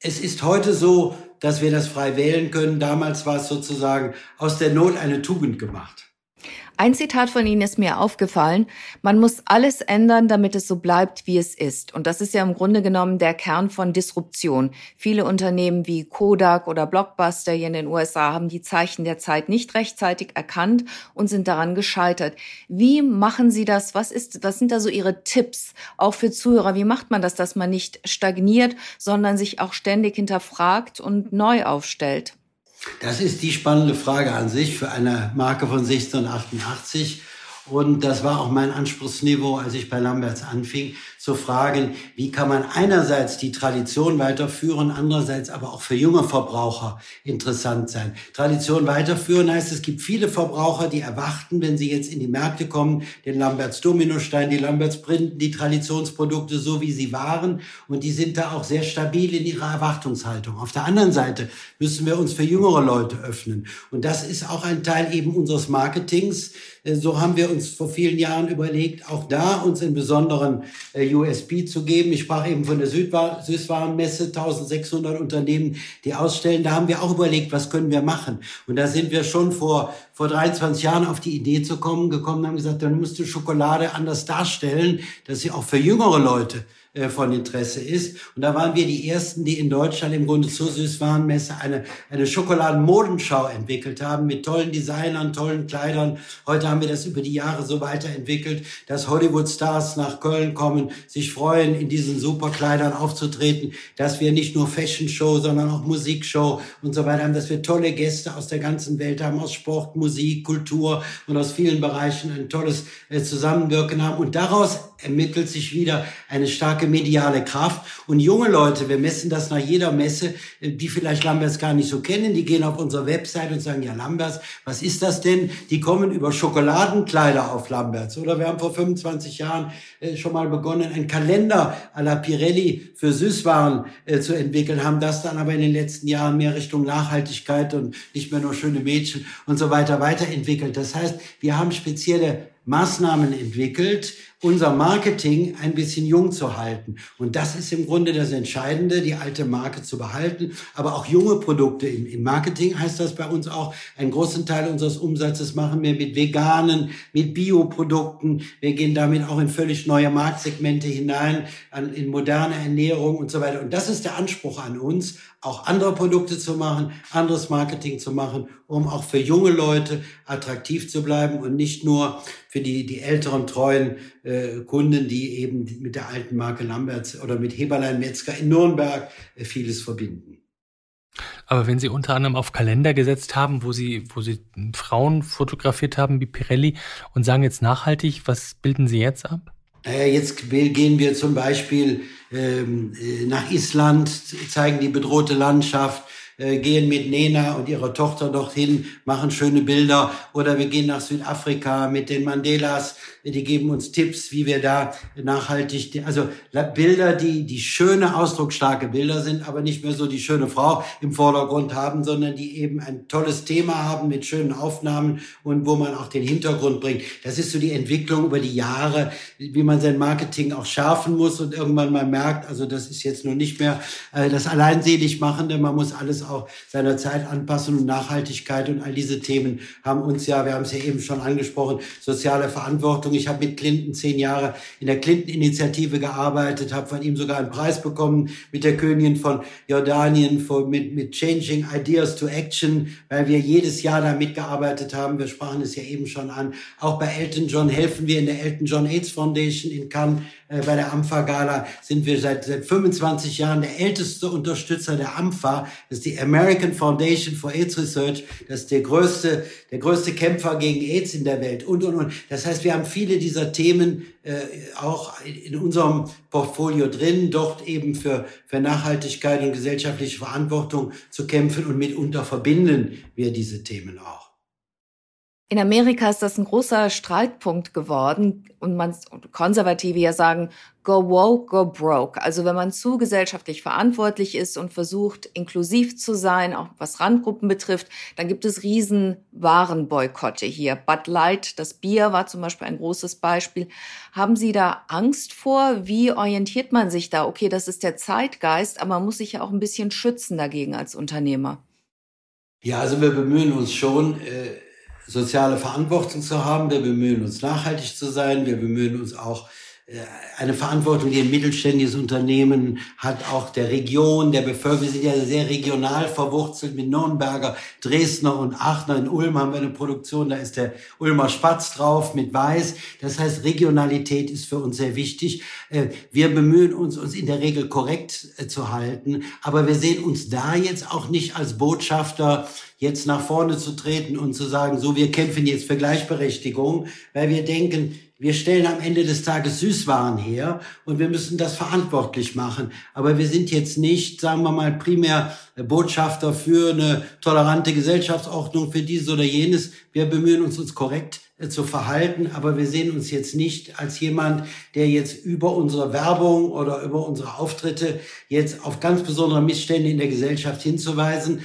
Speaker 3: es ist heute so, dass wir das frei wählen können. Damals war es sozusagen aus der Not eine Tugend gemacht.
Speaker 1: Ein Zitat von Ihnen ist mir aufgefallen. Man muss alles ändern, damit es so bleibt, wie es ist. Und das ist ja im Grunde genommen der Kern von Disruption. Viele Unternehmen wie Kodak oder Blockbuster hier in den USA haben die Zeichen der Zeit nicht rechtzeitig erkannt und sind daran gescheitert. Wie machen Sie das? Was ist, was sind da so Ihre Tipps auch für Zuhörer? Wie macht man das, dass man nicht stagniert, sondern sich auch ständig hinterfragt und neu aufstellt?
Speaker 3: Das ist die spannende Frage an sich für eine Marke von 1688. Und das war auch mein Anspruchsniveau, als ich bei Lamberts anfing, zu fragen, wie kann man einerseits die Tradition weiterführen, andererseits aber auch für junge Verbraucher interessant sein. Tradition weiterführen heißt, es gibt viele Verbraucher, die erwarten, wenn sie jetzt in die Märkte kommen, den Lamberts Dominostein, die Lamberts Printen, die Traditionsprodukte so wie sie waren und die sind da auch sehr stabil in ihrer Erwartungshaltung. Auf der anderen Seite müssen wir uns für jüngere Leute öffnen und das ist auch ein Teil eben unseres Marketings. Äh, so haben wir uns vor vielen Jahren überlegt, auch da uns in besonderen äh, USB zu geben. Ich sprach eben von der Süßwarenmesse, 1600 Unternehmen, die ausstellen. Da haben wir auch überlegt, was können wir machen. Und da sind wir schon vor, vor 23 Jahren auf die Idee zu kommen, gekommen haben gesagt, dann musst du Schokolade anders darstellen, dass sie auch für jüngere Leute äh, von Interesse ist. Und da waren wir die Ersten, die in Deutschland im Grunde zur Süßwarenmesse eine, eine Schokoladenmodenschau entwickelt haben mit tollen Designern, tollen Kleidern. Heute haben wir das über die Jahre so weiterentwickelt, dass Hollywood-Stars nach Köln kommen, sich freuen, in diesen Superkleidern aufzutreten, dass wir nicht nur Fashion-Show, sondern auch Musikshow und so weiter haben, dass wir tolle Gäste aus der ganzen Welt haben, aus Sport, Musik, Kultur und aus vielen Bereichen ein tolles äh, Zusammenwirken haben. Und daraus ermittelt sich wieder eine starke mediale Kraft. Und junge Leute, wir messen das nach jeder Messe, äh, die vielleicht Lamberts gar nicht so kennen, die gehen auf unsere Website und sagen, ja Lamberts, was ist das denn? Die kommen über Schokoladenkleider auf Lamberts. Oder wir haben vor 25 Jahren äh, schon mal begonnen, einen Kalender à la Pirelli für Süßwaren äh, zu entwickeln, haben das dann aber in den letzten Jahren mehr Richtung Nachhaltigkeit und nicht mehr nur schöne Mädchen und so weiter weiterentwickelt. Das heißt, wir haben spezielle Maßnahmen entwickelt, unser Marketing ein bisschen jung zu halten. Und das ist im Grunde das Entscheidende, die alte Marke zu behalten, aber auch junge Produkte. Im, Marketing heißt das bei uns auch, einen großen Teil unseres Umsatzes machen wir mit veganen, mit Bioprodukten. Wir gehen damit auch in völlig neue Marktsegmente hinein, an, in moderne Ernährung und so weiter. Und das ist der Anspruch an uns, auch andere Produkte zu machen, anderes Marketing zu machen, um auch für junge Leute attraktiv zu bleiben und nicht nur für die, die älteren treuen äh, Kunden, die eben mit der alten Marke Lamberts oder mit Heberlein Metzger in Nürnberg äh, vieles verbinden.
Speaker 2: Aber wenn Sie unter anderem auf Kalender gesetzt haben, wo Sie, wo Sie Frauen fotografiert haben wie Pirelli und sagen jetzt nachhaltig, was bilden Sie jetzt ab?
Speaker 3: Naja, jetzt gehen wir zum Beispiel nach Island, zeigen die bedrohte Landschaft, äh, gehen mit Nena und ihrer Tochter dorthin, machen schöne Bilder. Oder wir gehen nach Südafrika mit den Mandelas, die geben uns Tipps, wie wir da nachhaltig, also Bilder, die, die schöne, ausdrucksstarke Bilder sind, aber nicht mehr so die schöne Frau im Vordergrund haben, sondern die eben ein tolles Thema haben mit schönen Aufnahmen und wo man auch den Hintergrund bringt. Das ist so die Entwicklung über die Jahre, wie man sein Marketing auch schärfen muss und irgendwann mal merkt, also das ist jetzt nur nicht mehr äh, das alleinselig machende, man muss alles auch seiner Zeit anpassen und Nachhaltigkeit und all diese Themen haben uns ja, wir haben es ja eben schon angesprochen, soziale Verantwortung. Ich habe mit Clinton zehn Jahre in der Clinton-Initiative gearbeitet, habe von ihm sogar einen Preis bekommen mit der Königin von Jordanien für, mit, mit Changing Ideas to Action, weil wir jedes Jahr da mitgearbeitet haben. Wir sprachen es ja eben schon an. Auch bei Elton John helfen wir in der Elton John AIDS Foundation in Cannes äh, bei der AMFA-Gala sind wir seit, seit 25 Jahren der älteste Unterstützer der AMFA. Das ist die American Foundation for AIDS Research. Das ist der größte, der größte Kämpfer gegen AIDS in der Welt und, und, und. Das heißt, wir haben viele dieser Themen äh, auch in unserem Portfolio drin, dort eben für, für Nachhaltigkeit und gesellschaftliche Verantwortung zu kämpfen und mitunter verbinden wir diese Themen auch.
Speaker 1: In Amerika ist das ein großer Streitpunkt geworden und man Konservative ja sagen, go woke, go broke. Also wenn man zu gesellschaftlich verantwortlich ist und versucht, inklusiv zu sein, auch was Randgruppen betrifft, dann gibt es riesen Warenboykotte hier. Bud Light, das Bier war zum Beispiel ein großes Beispiel. Haben Sie da Angst vor? Wie orientiert man sich da? Okay, das ist der Zeitgeist, aber man muss sich ja auch ein bisschen schützen dagegen als Unternehmer.
Speaker 3: Ja, also wir bemühen uns schon, äh soziale Verantwortung zu haben. Wir bemühen uns nachhaltig zu sein. Wir bemühen uns auch eine Verantwortung, die ein mittelständisches Unternehmen hat, auch der Region, der Bevölkerung. Wir sind ja sehr regional verwurzelt mit Nürnberger, Dresdner und Aachener. In Ulm haben wir eine Produktion, da ist der Ulmer Spatz drauf mit Weiß. Das heißt, Regionalität ist für uns sehr wichtig. Äh, wir bemühen uns, uns in der Regel korrekt äh, zu halten, aber wir sehen uns da jetzt auch nicht als Botschafter jetzt nach vorne zu treten und zu sagen, so, wir kämpfen jetzt für Gleichberechtigung, weil wir denken, wir stellen am Ende des Tages Süßwaren her und wir müssen das verantwortlich machen. Aber wir sind jetzt nicht, sagen wir mal, primär Botschafter für eine tolerante Gesellschaftsordnung, für dieses oder jenes. Wir bemühen uns, uns korrekt äh, zu verhalten, aber wir sehen uns jetzt nicht als jemand, der jetzt über unsere Werbung oder über unsere Auftritte jetzt auf ganz besondere Missstände in der Gesellschaft hinzuweisen.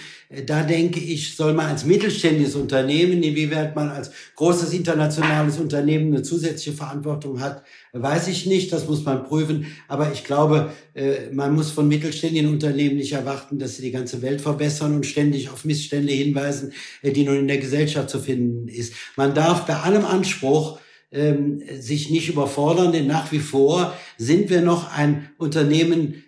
Speaker 3: Da denke ich, soll man als mittelständisches Unternehmen, inwieweit man als großes internationales Unternehmen eine zusätzliche Verantwortung hat, weiß ich nicht, das muss man prüfen. Aber ich glaube, äh, man muss von mittelständigen Unternehmen nicht erwarten, dass sie die ganze Welt verbessern und ständig auf Missstände hinweisen, äh, die nun in der Gesellschaft zu finden ist. Man darf bei allem Anspruch ähm, sich nicht überfordern, denn nach wie vor sind wir noch ein Unternehmen,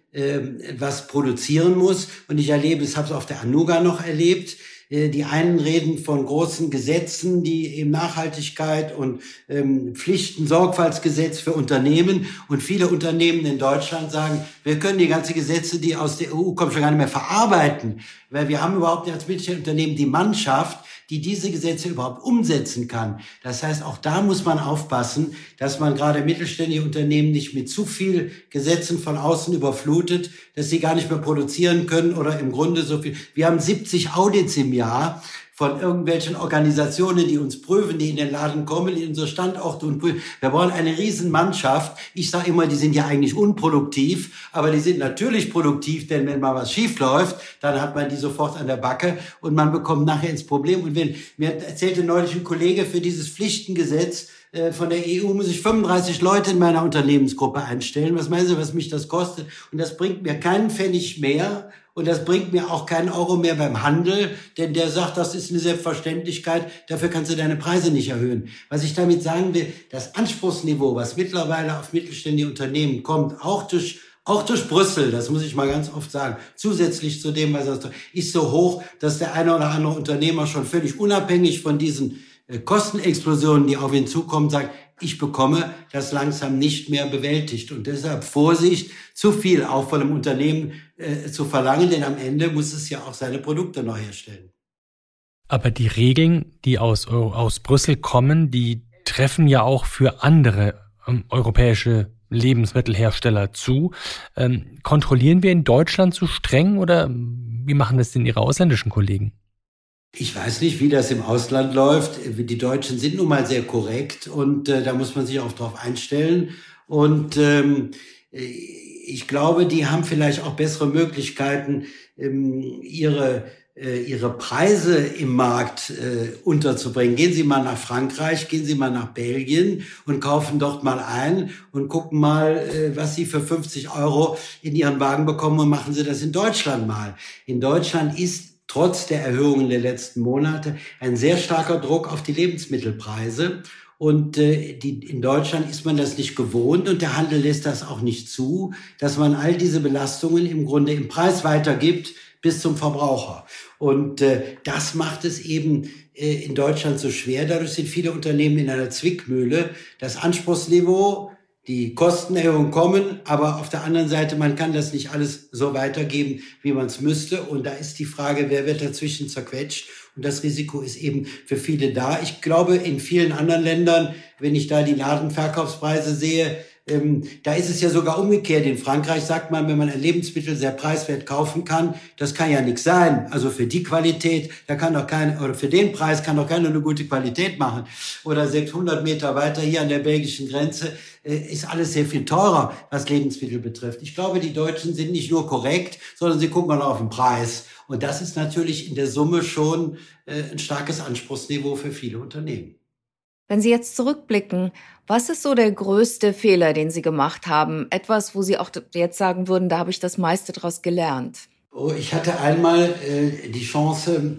Speaker 3: was produzieren muss. Und ich erlebe, ich habe es auf der Anuga noch erlebt, äh, die einen reden von großen Gesetzen, die eben Nachhaltigkeit und ähm, Pflichten, Sorgfaltsgesetz für Unternehmen. Und viele Unternehmen in Deutschland sagen, wir können die ganzen Gesetze, die aus der EU kommen, schon gar nicht mehr verarbeiten, weil wir haben überhaupt als Mittelständler die Mannschaft, die diese Gesetze überhaupt umsetzen kann. Das heißt, auch da muss man aufpassen, dass man gerade mittelständische Unternehmen nicht mit zu viel Gesetzen von außen überflutet, dass sie gar nicht mehr produzieren können oder im Grunde so viel. Wir haben 70 Audits im Jahr von irgendwelchen Organisationen, die uns prüfen, die in den Laden kommen, in unsere Standorte und prüfen. Wir brauchen eine Riesenmannschaft. Ich sage immer, die sind ja eigentlich unproduktiv, aber die sind natürlich produktiv, denn wenn mal was schief läuft, dann hat man die sofort an der Backe und man bekommt nachher ins Problem. Und wenn, mir erzählte neulich ein Kollege für dieses Pflichtengesetz, äh, von der EU muss ich 35 Leute in meiner Unternehmensgruppe einstellen. Was meinen Sie, was mich das kostet? Und das bringt mir keinen Pfennig mehr und das bringt mir auch keinen Euro mehr beim Handel, denn der sagt, das ist eine Selbstverständlichkeit, dafür kannst du deine Preise nicht erhöhen. Was ich damit sagen will, das Anspruchsniveau, was mittlerweile auf mittelständige Unternehmen kommt, auch durch auch durch Brüssel, das muss ich mal ganz oft sagen, zusätzlich zu dem, was er sagt, ist so hoch, dass der eine oder andere Unternehmer schon völlig unabhängig von diesen äh, Kostenexplosionen, die auf ihn zukommen, sagt, ich bekomme das langsam nicht mehr bewältigt. Und deshalb Vorsicht, zu viel auch von einem Unternehmen äh, zu verlangen, denn am Ende muss es ja auch seine Produkte neu herstellen.
Speaker 2: Aber die Regeln, die aus, aus Brüssel kommen, die treffen ja auch für andere ähm, europäische Lebensmittelhersteller zu. Ähm, kontrollieren wir in Deutschland zu streng oder wie machen das denn Ihre ausländischen Kollegen?
Speaker 3: Ich weiß nicht, wie das im Ausland läuft. Die Deutschen sind nun mal sehr korrekt und äh, da muss man sich auch drauf einstellen. Und ähm, ich glaube, die haben vielleicht auch bessere Möglichkeiten, ähm, ihre äh, ihre Preise im Markt äh, unterzubringen. Gehen Sie mal nach Frankreich, gehen Sie mal nach Belgien und kaufen dort mal ein und gucken mal, äh, was Sie für 50 Euro in Ihren Wagen bekommen und machen Sie das in Deutschland mal. In Deutschland ist trotz der Erhöhungen der letzten Monate ein sehr starker Druck auf die Lebensmittelpreise. Und äh, die, in Deutschland ist man das nicht gewohnt und der Handel lässt das auch nicht zu, dass man all diese Belastungen im Grunde im Preis weitergibt bis zum Verbraucher. Und äh, das macht es eben äh, in Deutschland so schwer. Dadurch sind viele Unternehmen in einer Zwickmühle. Das Anspruchsniveau, die Kostenerhöhungen kommen, aber auf der anderen Seite, man kann das nicht alles so weitergeben, wie man es müsste. Und da ist die Frage, wer wird dazwischen zerquetscht? Und das Risiko ist eben für viele da. Ich glaube, in vielen anderen Ländern, wenn ich da die Ladenverkaufspreise sehe, ähm, da ist es ja sogar umgekehrt. In Frankreich sagt man, wenn man ein Lebensmittel sehr preiswert kaufen kann, das kann ja nichts sein. Also für die Qualität, da kann doch kein, oder für den Preis kann doch keiner eine gute Qualität machen. Oder 600 Meter weiter hier an der belgischen Grenze äh, ist alles sehr viel teurer, was Lebensmittel betrifft. Ich glaube, die Deutschen sind nicht nur korrekt, sondern sie gucken auch auf den Preis. Und das ist natürlich in der Summe schon äh, ein starkes Anspruchsniveau für viele Unternehmen.
Speaker 1: Wenn Sie jetzt zurückblicken, was ist so der größte Fehler, den Sie gemacht haben? Etwas, wo Sie auch jetzt sagen würden, da habe ich das meiste daraus gelernt.
Speaker 3: Oh, ich hatte einmal äh, die Chance,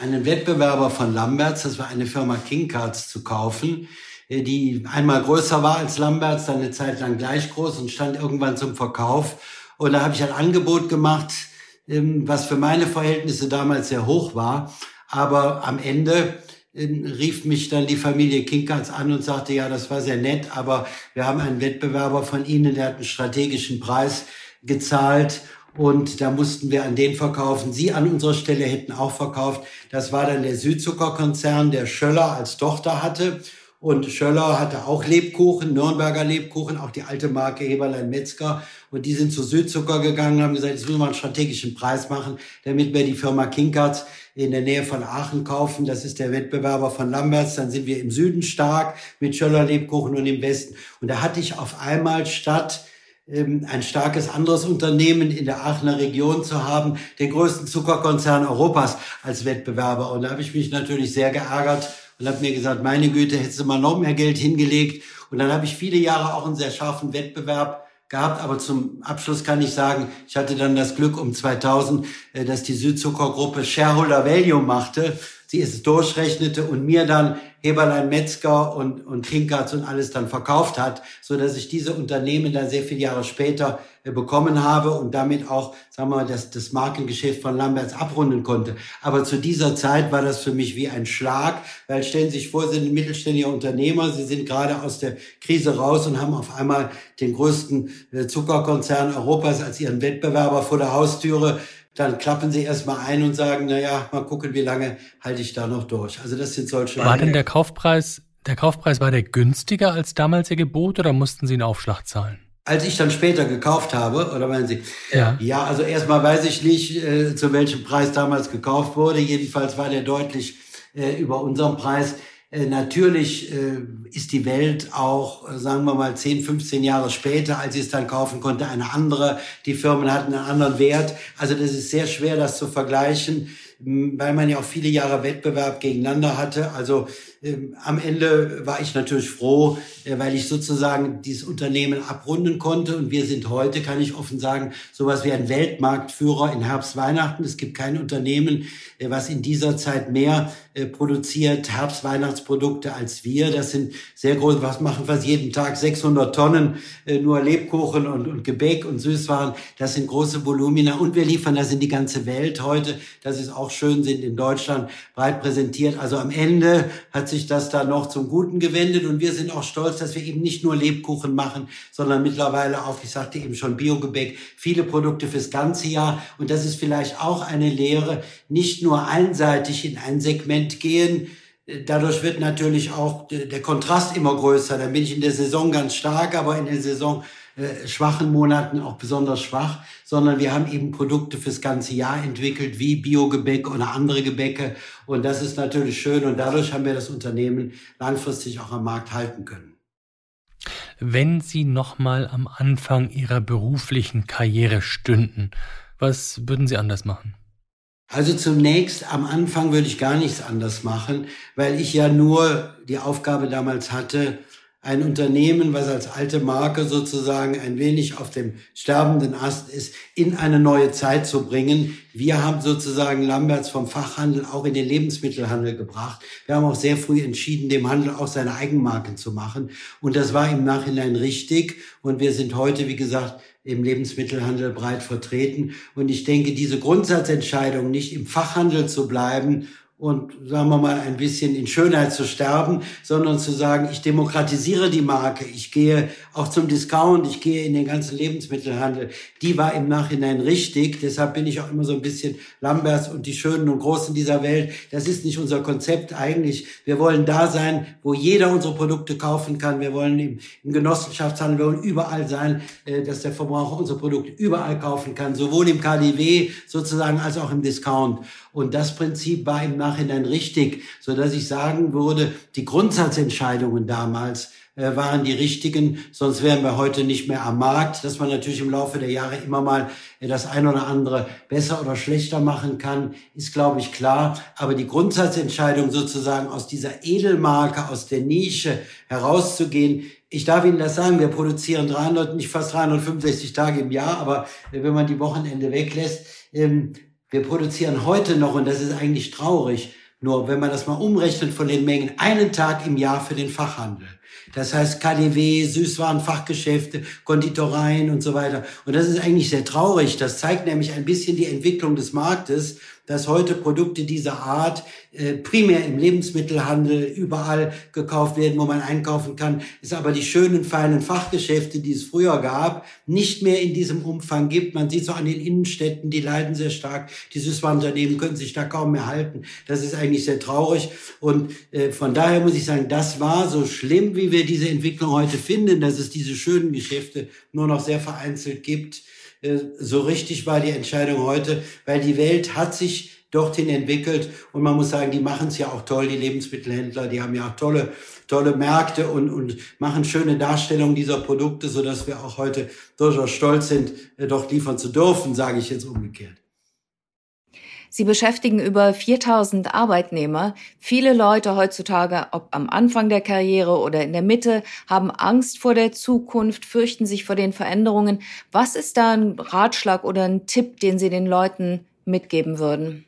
Speaker 3: einen Wettbewerber von Lamberts, das war eine Firma King Cards, zu kaufen, äh, die einmal größer war als Lamberts, dann eine Zeit lang gleich groß und stand irgendwann zum Verkauf. Und da habe ich ein Angebot gemacht, ähm, was für meine Verhältnisse damals sehr hoch war. Aber am Ende rief mich dann die Familie Kinkerts an und sagte, ja, das war sehr nett, aber wir haben einen Wettbewerber von Ihnen, der hat einen strategischen Preis gezahlt und da mussten wir an den verkaufen. Sie an unserer Stelle hätten auch verkauft. Das war dann der Südzuckerkonzern, der Schöller als Tochter hatte. Und Schöller hatte auch Lebkuchen, Nürnberger Lebkuchen, auch die alte Marke Heberlein Metzger. Und die sind zu Südzucker gegangen, haben gesagt, jetzt müssen wir einen strategischen Preis machen, damit wir die Firma Kinkerts in der Nähe von Aachen kaufen. Das ist der Wettbewerber von Lamberts. Dann sind wir im Süden stark mit Schöller Lebkuchen und im Westen. Und da hatte ich auf einmal statt ähm, ein starkes anderes Unternehmen in der Aachener Region zu haben, den größten Zuckerkonzern Europas als Wettbewerber. Und da habe ich mich natürlich sehr geärgert und habe mir gesagt, meine Güte, hättest du mal noch mehr Geld hingelegt. Und dann habe ich viele Jahre auch einen sehr scharfen Wettbewerb gehabt. Aber zum Abschluss kann ich sagen, ich hatte dann das Glück um 2000, äh, dass die Südzuckergruppe Shareholder Value machte. Sie es durchrechnete und mir dann Heberlein Metzger und, und Kinkertz und alles dann verkauft hat, so dass ich diese Unternehmen dann sehr viele Jahre später bekommen habe und damit auch, sagen wir mal, das, das Markengeschäft von Lamberts abrunden konnte. Aber zu dieser Zeit war das für mich wie ein Schlag, weil stellen Sie sich vor, Sie sind ein mittelständiger Unternehmer, Sie sind gerade aus der Krise raus und haben auf einmal den größten äh, Zuckerkonzern Europas als Ihren Wettbewerber vor der Haustüre dann klappen sie erstmal ein und sagen, na ja, mal gucken, wie lange halte ich da noch durch. Also das sind solche.
Speaker 2: War denn der Kaufpreis, der Kaufpreis war der günstiger als damals Ihr Gebot oder mussten Sie einen Aufschlag zahlen?
Speaker 3: Als ich dann später gekauft habe, oder meinen Sie? Ja. Ja, also erstmal weiß ich nicht, äh, zu welchem Preis damals gekauft wurde. Jedenfalls war der deutlich äh, über unserem Preis. Äh, natürlich äh, ist die Welt auch, äh, sagen wir mal, 10, 15 Jahre später, als ich es dann kaufen konnte, eine andere. Die Firmen hatten einen anderen Wert. Also das ist sehr schwer, das zu vergleichen weil man ja auch viele Jahre Wettbewerb gegeneinander hatte. Also am Ende war ich natürlich froh, äh, weil ich sozusagen dieses Unternehmen abrunden konnte. Und wir sind heute, kann ich offen sagen, sowas wie ein Weltmarktführer in Herbst, Weihnachten. Es gibt kein Unternehmen, äh, was in dieser Zeit mehr äh, produziert, Herbst, Weihnachtsprodukte als wir. Das sind sehr groß, was machen wir jeden Tag? 600 Tonnen nur Lebkuchen und, und Gebäck und Süßwaren. Das sind große Volumina. Und wir liefern das in die ganze Welt heute. Das ist auch schön, sind in Deutschland breit präsentiert. Also am Ende hat sich das da noch zum Guten gewendet und wir sind auch stolz, dass wir eben nicht nur Lebkuchen machen, sondern mittlerweile auch, ich sagte eben schon, Biogebäck, viele Produkte fürs ganze Jahr. Und das ist vielleicht auch eine Lehre, nicht nur einseitig in ein Segment gehen, Dadurch wird natürlich auch der Kontrast immer größer. Dann bin ich in der Saison ganz stark, aber in der Saison äh, schwachen Monaten auch besonders schwach, sondern wir haben eben Produkte fürs ganze Jahr entwickelt, wie Biogebäck oder andere Gebäcke. Und das ist natürlich schön und dadurch haben wir das Unternehmen langfristig auch am Markt halten können.
Speaker 2: Wenn Sie nochmal am Anfang Ihrer beruflichen Karriere stünden, was würden Sie anders machen?
Speaker 3: Also zunächst am Anfang würde ich gar nichts anders machen, weil ich ja nur die Aufgabe damals hatte, ein Unternehmen, was als alte Marke sozusagen ein wenig auf dem sterbenden Ast ist, in eine neue Zeit zu bringen. Wir haben sozusagen Lamberts vom Fachhandel auch in den Lebensmittelhandel gebracht. Wir haben auch sehr früh entschieden, dem Handel auch seine Eigenmarken zu machen. Und das war im Nachhinein richtig. Und wir sind heute, wie gesagt, im Lebensmittelhandel breit vertreten. Und ich denke, diese Grundsatzentscheidung, nicht im Fachhandel zu bleiben und sagen wir mal ein bisschen in Schönheit zu sterben, sondern zu sagen, ich demokratisiere die Marke, ich gehe auch zum Discount, ich gehe in den ganzen Lebensmittelhandel. Die war im Nachhinein richtig, deshalb bin ich auch immer so ein bisschen Lamberts und die Schönen und Großen dieser Welt. Das ist nicht unser Konzept eigentlich. Wir wollen da sein, wo jeder unsere Produkte kaufen kann. Wir wollen im, im Genossenschaftshandel, wir wollen überall sein, äh, dass der Verbraucher unsere Produkte überall kaufen kann, sowohl im KDW sozusagen als auch im Discount. Und das Prinzip war im Nachhinein richtig, so dass ich sagen würde, die Grundsatzentscheidungen damals äh, waren die richtigen, sonst wären wir heute nicht mehr am Markt, dass man natürlich im Laufe der Jahre immer mal äh, das ein oder andere besser oder schlechter machen kann, ist glaube ich klar. Aber die Grundsatzentscheidung sozusagen aus dieser Edelmarke, aus der Nische herauszugehen, ich darf Ihnen das sagen, wir produzieren 300, nicht fast 365 Tage im Jahr, aber äh, wenn man die Wochenende weglässt, ähm, wir produzieren heute noch, und das ist eigentlich traurig, nur wenn man das mal umrechnet von den Mengen, einen Tag im Jahr für den Fachhandel. Das heißt KDW, Süßwarenfachgeschäfte, Konditoreien und so weiter. Und das ist eigentlich sehr traurig. Das zeigt nämlich ein bisschen die Entwicklung des Marktes dass heute Produkte dieser Art äh, primär im Lebensmittelhandel überall gekauft werden, wo man einkaufen kann, es aber die schönen, feinen Fachgeschäfte, die es früher gab, nicht mehr in diesem Umfang gibt. Man sieht so an den Innenstädten, die leiden sehr stark. Die Süßwarenunternehmen können sich da kaum mehr halten. Das ist eigentlich sehr traurig. Und äh, von daher muss ich sagen, das war so schlimm, wie wir diese Entwicklung heute finden, dass es diese schönen Geschäfte nur noch sehr vereinzelt gibt so richtig war die Entscheidung heute, weil die Welt hat sich dorthin entwickelt und man muss sagen, die machen es ja auch toll, die Lebensmittelhändler, die haben ja auch tolle, tolle Märkte und, und machen schöne Darstellungen dieser Produkte, so dass wir auch heute durchaus stolz sind, äh, dort liefern zu dürfen, sage ich jetzt umgekehrt.
Speaker 1: Sie beschäftigen über 4000 Arbeitnehmer. Viele Leute heutzutage, ob am Anfang der Karriere oder in der Mitte, haben Angst vor der Zukunft, fürchten sich vor den Veränderungen. Was ist da ein Ratschlag oder ein Tipp, den Sie den Leuten mitgeben würden?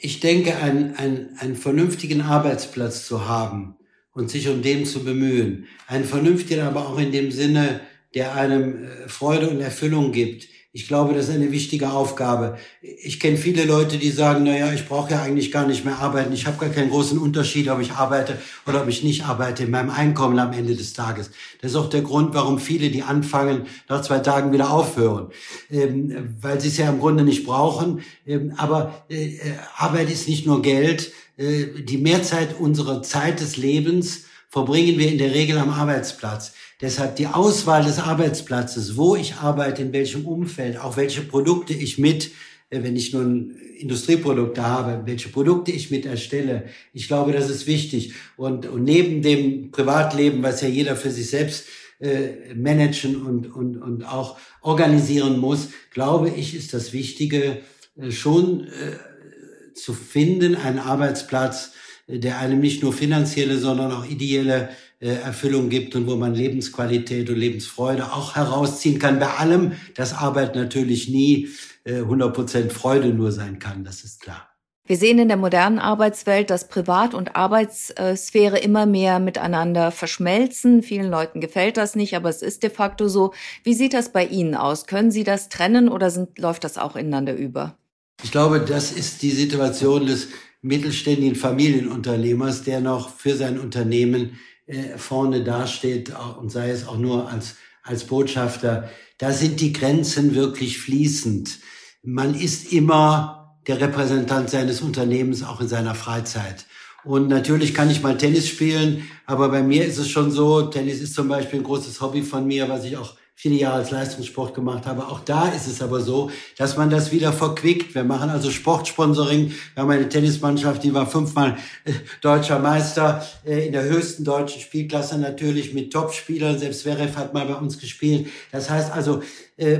Speaker 3: Ich denke, einen, einen, einen vernünftigen Arbeitsplatz zu haben und sich um den zu bemühen. Einen vernünftigen, aber auch in dem Sinne, der einem äh, Freude und Erfüllung gibt ich glaube, das ist eine wichtige Aufgabe. Ich kenne viele Leute, die sagen, na ja, ich brauche ja eigentlich gar nicht mehr arbeiten. Ich habe gar keinen großen Unterschied, ob ich arbeite oder ob ich nicht arbeite in meinem Einkommen am Ende des Tages. Das ist auch der Grund, warum viele, die anfangen, nach zwei Tagen wieder aufhören, ähm, weil sie es ja im Grunde nicht brauchen. Ähm, aber äh, Arbeit ist nicht nur Geld. Äh, die Mehrzeit unserer Zeit des Lebens verbringen wir in der Regel am Arbeitsplatz. Deshalb die Auswahl des Arbeitsplatzes, wo ich arbeite, in welchem Umfeld, auch welche Produkte ich mit, äh, wenn ich nun Industrieprodukte habe, welche Produkte ich mit erstelle. Ich glaube, das ist wichtig. Und, und neben dem Privatleben, was ja jeder für sich selbst äh, managen und, und, und auch organisieren muss, glaube ich, ist das Wichtige äh, schon äh, zu finden, einen Arbeitsplatz, der einem nicht nur finanzielle, sondern auch ideelle äh, Erfüllung gibt und wo man Lebensqualität und Lebensfreude auch herausziehen kann. Bei allem, dass Arbeit natürlich nie 100% äh, Freude nur sein kann, das ist klar.
Speaker 1: Wir sehen in der modernen Arbeitswelt, dass Privat- und Arbeitssphäre immer mehr miteinander verschmelzen. Vielen Leuten gefällt das nicht, aber es ist de facto so. Wie sieht das bei Ihnen aus? Können Sie das trennen oder sind, läuft das auch ineinander über?
Speaker 3: Ich glaube, das ist die Situation des mittelständigen Familienunternehmers, der noch für sein Unternehmen äh, vorne dasteht und sei es auch nur als, als Botschafter, da sind die Grenzen wirklich fließend. Man ist immer der Repräsentant seines Unternehmens auch in seiner Freizeit. Und natürlich kann ich mal Tennis spielen, aber bei mir ist es schon so, Tennis ist zum Beispiel ein großes Hobby von mir, was ich auch viele Jahre als Leistungssport gemacht habe. Auch da ist es aber so, dass man das wieder verquickt. Wir machen also Sportsponsoring. Wir haben eine Tennismannschaft, die war fünfmal äh, deutscher Meister äh, in der höchsten deutschen Spielklasse natürlich mit Topspielern. Selbst Zverev hat mal bei uns gespielt. Das heißt also,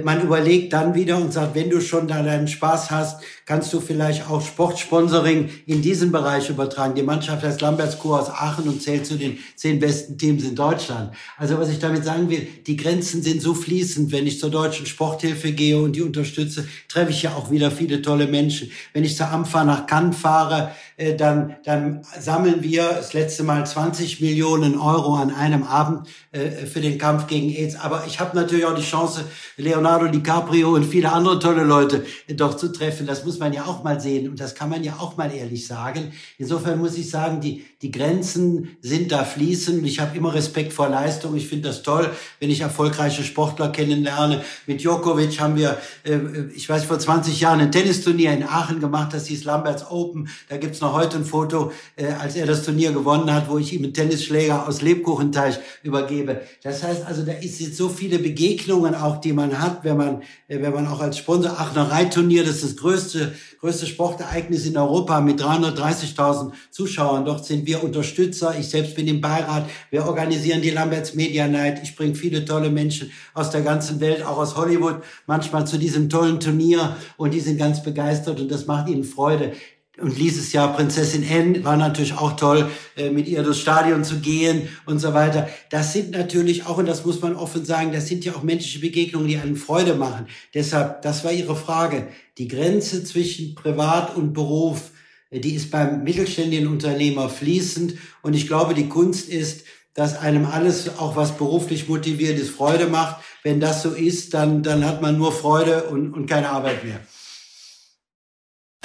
Speaker 3: man überlegt dann wieder und sagt, wenn du schon da deinen Spaß hast, kannst du vielleicht auch Sportsponsoring in diesen Bereich übertragen. Die Mannschaft heißt Lambertskur aus Aachen und zählt zu den zehn besten Teams in Deutschland. Also was ich damit sagen will, die Grenzen sind so fließend. Wenn ich zur deutschen Sporthilfe gehe und die unterstütze, treffe ich ja auch wieder viele tolle Menschen. Wenn ich zur AMFA nach Cannes fahre, äh, dann, dann sammeln wir das letzte Mal 20 Millionen Euro an einem Abend äh, für den Kampf gegen AIDS. Aber ich habe natürlich auch die Chance, Leonardo DiCaprio und viele andere tolle Leute doch zu treffen. Das muss man ja auch mal sehen und das kann man ja auch mal ehrlich sagen. Insofern muss ich sagen, die, die Grenzen sind da fließend. Ich habe immer Respekt vor Leistung. Ich finde das toll, wenn ich erfolgreiche Sportler kennenlerne. Mit Djokovic haben wir, äh, ich weiß, vor 20 Jahren ein Tennisturnier in Aachen gemacht. Das hieß Lamberts Open. Da gibt's noch heute ein Foto, äh, als er das Turnier gewonnen hat, wo ich ihm einen Tennisschläger aus Lebkuchenteich übergebe. Das heißt also, da ist jetzt so viele Begegnungen auch, die man hat, wenn man, äh, wenn man auch als Sponsor Aachener Reitturnier, das ist das größte, größte Sportereignis in Europa mit 330.000 Zuschauern. Dort sind wir Unterstützer. Ich selbst bin im Beirat. Wir organisieren die Lamberts Media Night. Ich bringe viele tolle Menschen aus der ganzen Welt, auch aus Hollywood, manchmal zu diesem tollen Turnier und die sind ganz begeistert und das macht ihnen Freude. Und dieses Jahr Prinzessin N war natürlich auch toll, äh, mit ihr durchs Stadion zu gehen und so weiter. Das sind natürlich auch, und das muss man offen sagen, das sind ja auch menschliche Begegnungen, die einen Freude machen. Deshalb, das war Ihre Frage. Die Grenze zwischen Privat und Beruf, äh, die ist beim mittelständigen Unternehmer fließend. Und ich glaube, die Kunst ist, dass einem alles, auch was beruflich motiviert ist, Freude macht. Wenn das so ist, dann, dann hat man nur Freude und, und keine Arbeit mehr.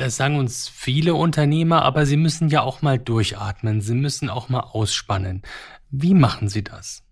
Speaker 2: Das sagen uns viele Unternehmer, aber sie müssen ja auch mal durchatmen, sie müssen auch mal ausspannen. Wie machen Sie das?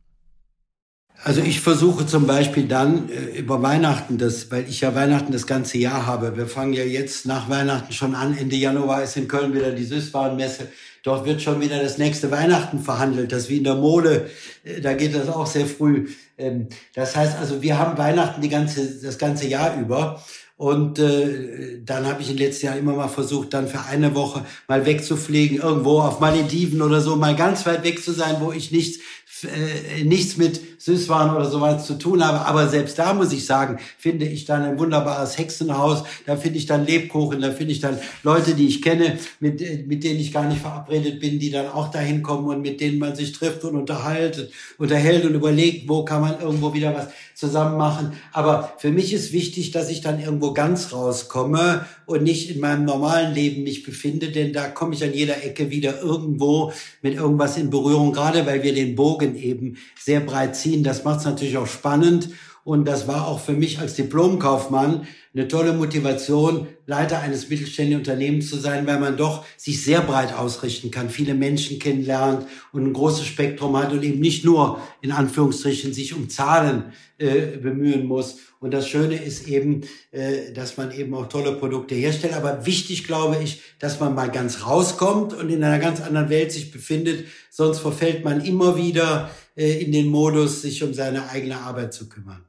Speaker 3: Also ich versuche zum Beispiel dann äh, über Weihnachten, das, weil ich ja Weihnachten das ganze Jahr habe. Wir fangen ja jetzt nach Weihnachten schon an. Ende Januar ist in Köln wieder die Süßwarenmesse. Dort wird schon wieder das nächste Weihnachten verhandelt. Das wie in der Mode. Äh, da geht das auch sehr früh. Ähm, das heißt also, wir haben Weihnachten die ganze, das ganze Jahr über. Und äh, dann habe ich in letzten Jahr immer mal versucht, dann für eine Woche mal wegzufliegen, irgendwo auf Malediven oder so, mal ganz weit weg zu sein, wo ich nichts äh, nichts mit Süßwaren oder sowas zu tun habe. Aber selbst da muss ich sagen, finde ich dann ein wunderbares Hexenhaus. Da finde ich dann Lebkuchen, da finde ich dann Leute, die ich kenne, mit, äh, mit denen ich gar nicht verabredet bin, die dann auch dahin kommen und mit denen man sich trifft und unterhält, unterhält und überlegt, wo kann man irgendwo wieder was zusammen machen. Aber für mich ist wichtig, dass ich dann irgendwo ganz rauskomme und nicht in meinem normalen Leben mich befinde, denn da komme ich an jeder Ecke wieder irgendwo mit irgendwas in Berührung, gerade weil wir den Bogen eben sehr breit ziehen. Das macht es natürlich auch spannend und das war auch für mich als Diplomkaufmann eine tolle Motivation, Leiter eines mittelständischen Unternehmens zu sein, weil man doch sich sehr breit ausrichten kann, viele Menschen kennenlernt und ein großes Spektrum hat und eben nicht nur in Anführungsstrichen sich um Zahlen äh, bemühen muss. Und das Schöne ist eben, äh, dass man eben auch tolle Produkte herstellt. Aber wichtig, glaube ich, dass man mal ganz rauskommt und in einer ganz anderen Welt sich befindet. Sonst verfällt man immer wieder in den Modus, sich um seine eigene Arbeit zu kümmern.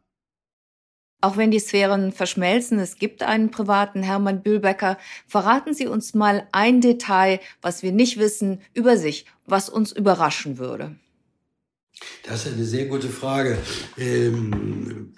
Speaker 1: Auch wenn die Sphären verschmelzen, es gibt einen privaten Hermann Bühlbecker. Verraten Sie uns mal ein Detail, was wir nicht wissen über sich, was uns überraschen würde.
Speaker 3: Das ist eine sehr gute Frage. Ähm,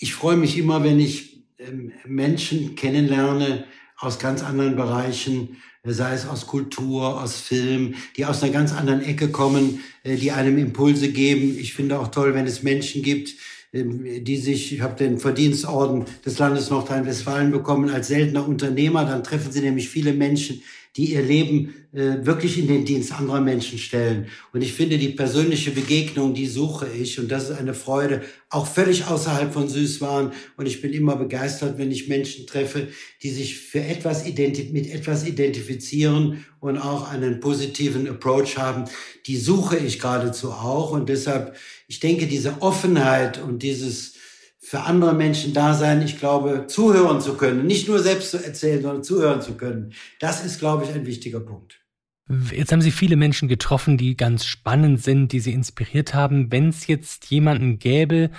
Speaker 3: ich freue mich immer, wenn ich ähm, Menschen kennenlerne aus ganz anderen Bereichen, sei es aus Kultur, aus Film, die aus einer ganz anderen Ecke kommen, äh, die einem Impulse geben. Ich finde auch toll, wenn es Menschen gibt, ähm, die sich, ich habe den Verdienstorden des Landes Nordrhein-Westfalen bekommen als seltener Unternehmer. Dann treffen Sie nämlich viele Menschen, die ihr Leben äh, wirklich in den Dienst anderer Menschen stellen. Und ich finde, die persönliche Begegnung, die suche ich. Und das ist eine Freude, auch völlig außerhalb von Süßwaren. Und ich bin immer begeistert, wenn ich Menschen treffe, die sich für etwas mit etwas identifizieren und auch einen positiven Approach haben. Die suche ich geradezu auch. Und deshalb, ich denke, diese Offenheit und dieses für andere Menschen da sein, ich glaube, zuhören zu können, nicht nur selbst zu erzählen, sondern zuhören zu können. Das ist, glaube ich, ein wichtiger Punkt.
Speaker 2: Jetzt haben Sie viele Menschen getroffen, die ganz spannend sind, die Sie inspiriert haben. Wenn es jetzt jemanden gäbe,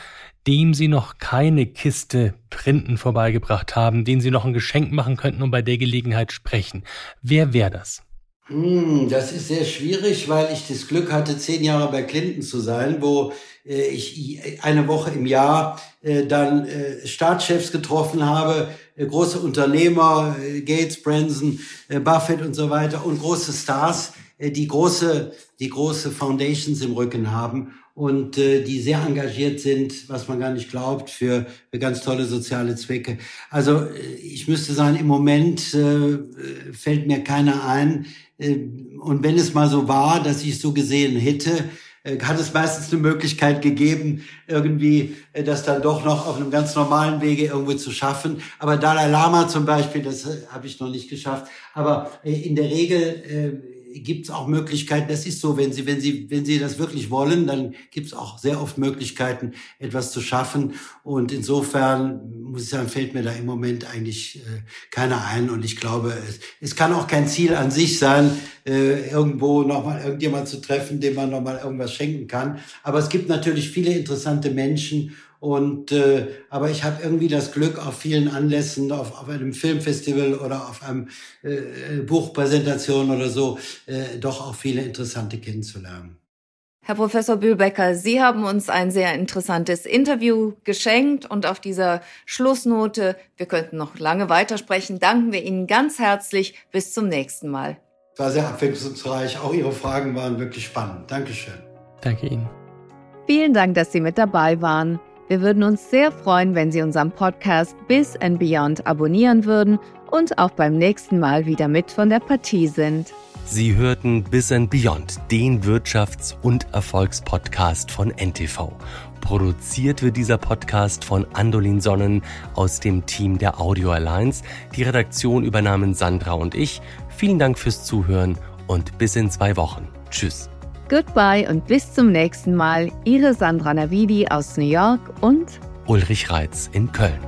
Speaker 2: dem Sie noch keine Kiste Printen vorbeigebracht haben, den Sie noch ein Geschenk machen könnten und bei der Gelegenheit sprechen, wer wäre das?
Speaker 3: Hm, das ist sehr schwierig, weil ich das Glück hatte, zehn Jahre bei Clinton zu sein, wo äh, ich eine Woche im Jahr äh, dann äh, Staatschefs getroffen habe, große Unternehmer, Gates, Branson, Buffett und so weiter und große Stars, die große, die große Foundations im Rücken haben und die sehr engagiert sind, was man gar nicht glaubt, für, ganz tolle soziale Zwecke. Also ich müsste sagen, im Moment fällt mir keiner ein. Äh, und wenn es mal so war, dass ich so gesehen hätte, äh, hat es meistens eine Möglichkeit gegeben, irgendwie äh, das dann doch noch auf einem ganz normalen Wege irgendwo zu schaffen. Aber Dalai Lama zum Beispiel, das äh, habe ich noch nicht geschafft. Aber in der Regel gibt es auch Möglichkeiten, das ist so, wenn Sie, wenn Sie, wenn Sie das wirklich wollen, dann gibt es auch sehr oft Möglichkeiten, etwas zu schaffen. Und insofern muss ich sagen, fällt mir da im Moment eigentlich äh, keiner ein. Und ich glaube, es, es kann auch kein Ziel an sich sein, äh, irgendwo nochmal irgendjemand zu treffen, dem man nochmal irgendwas schenken kann. Aber es gibt natürlich viele interessante Menschen und äh, aber ich habe irgendwie das Glück, auf vielen Anlässen, auf, auf einem Filmfestival oder auf einem äh, Buchpräsentation oder so, äh, doch auch viele interessante kennenzulernen.
Speaker 1: Herr Professor Bühlbecker, Sie haben uns ein sehr interessantes Interview geschenkt und auf dieser Schlussnote, wir könnten noch lange weitersprechen, danken wir Ihnen ganz herzlich. Bis zum nächsten Mal.
Speaker 3: War sehr abwechslungsreich. Auch Ihre Fragen waren wirklich spannend. Dankeschön.
Speaker 2: Danke Ihnen.
Speaker 1: Vielen Dank, dass Sie mit dabei waren. Wir würden uns sehr freuen, wenn Sie unseren Podcast Bis and Beyond abonnieren würden und auch beim nächsten Mal wieder mit von der Partie sind.
Speaker 4: Sie hörten Bis and Beyond, den Wirtschafts- und Erfolgspodcast von NTV. Produziert wird dieser Podcast von Andolin Sonnen aus dem Team der Audio Alliance. Die Redaktion übernahmen Sandra und ich. Vielen Dank fürs Zuhören und bis in zwei Wochen. Tschüss.
Speaker 1: Goodbye und bis zum nächsten Mal. Ihre Sandra Navidi aus New York und
Speaker 4: Ulrich Reitz in Köln.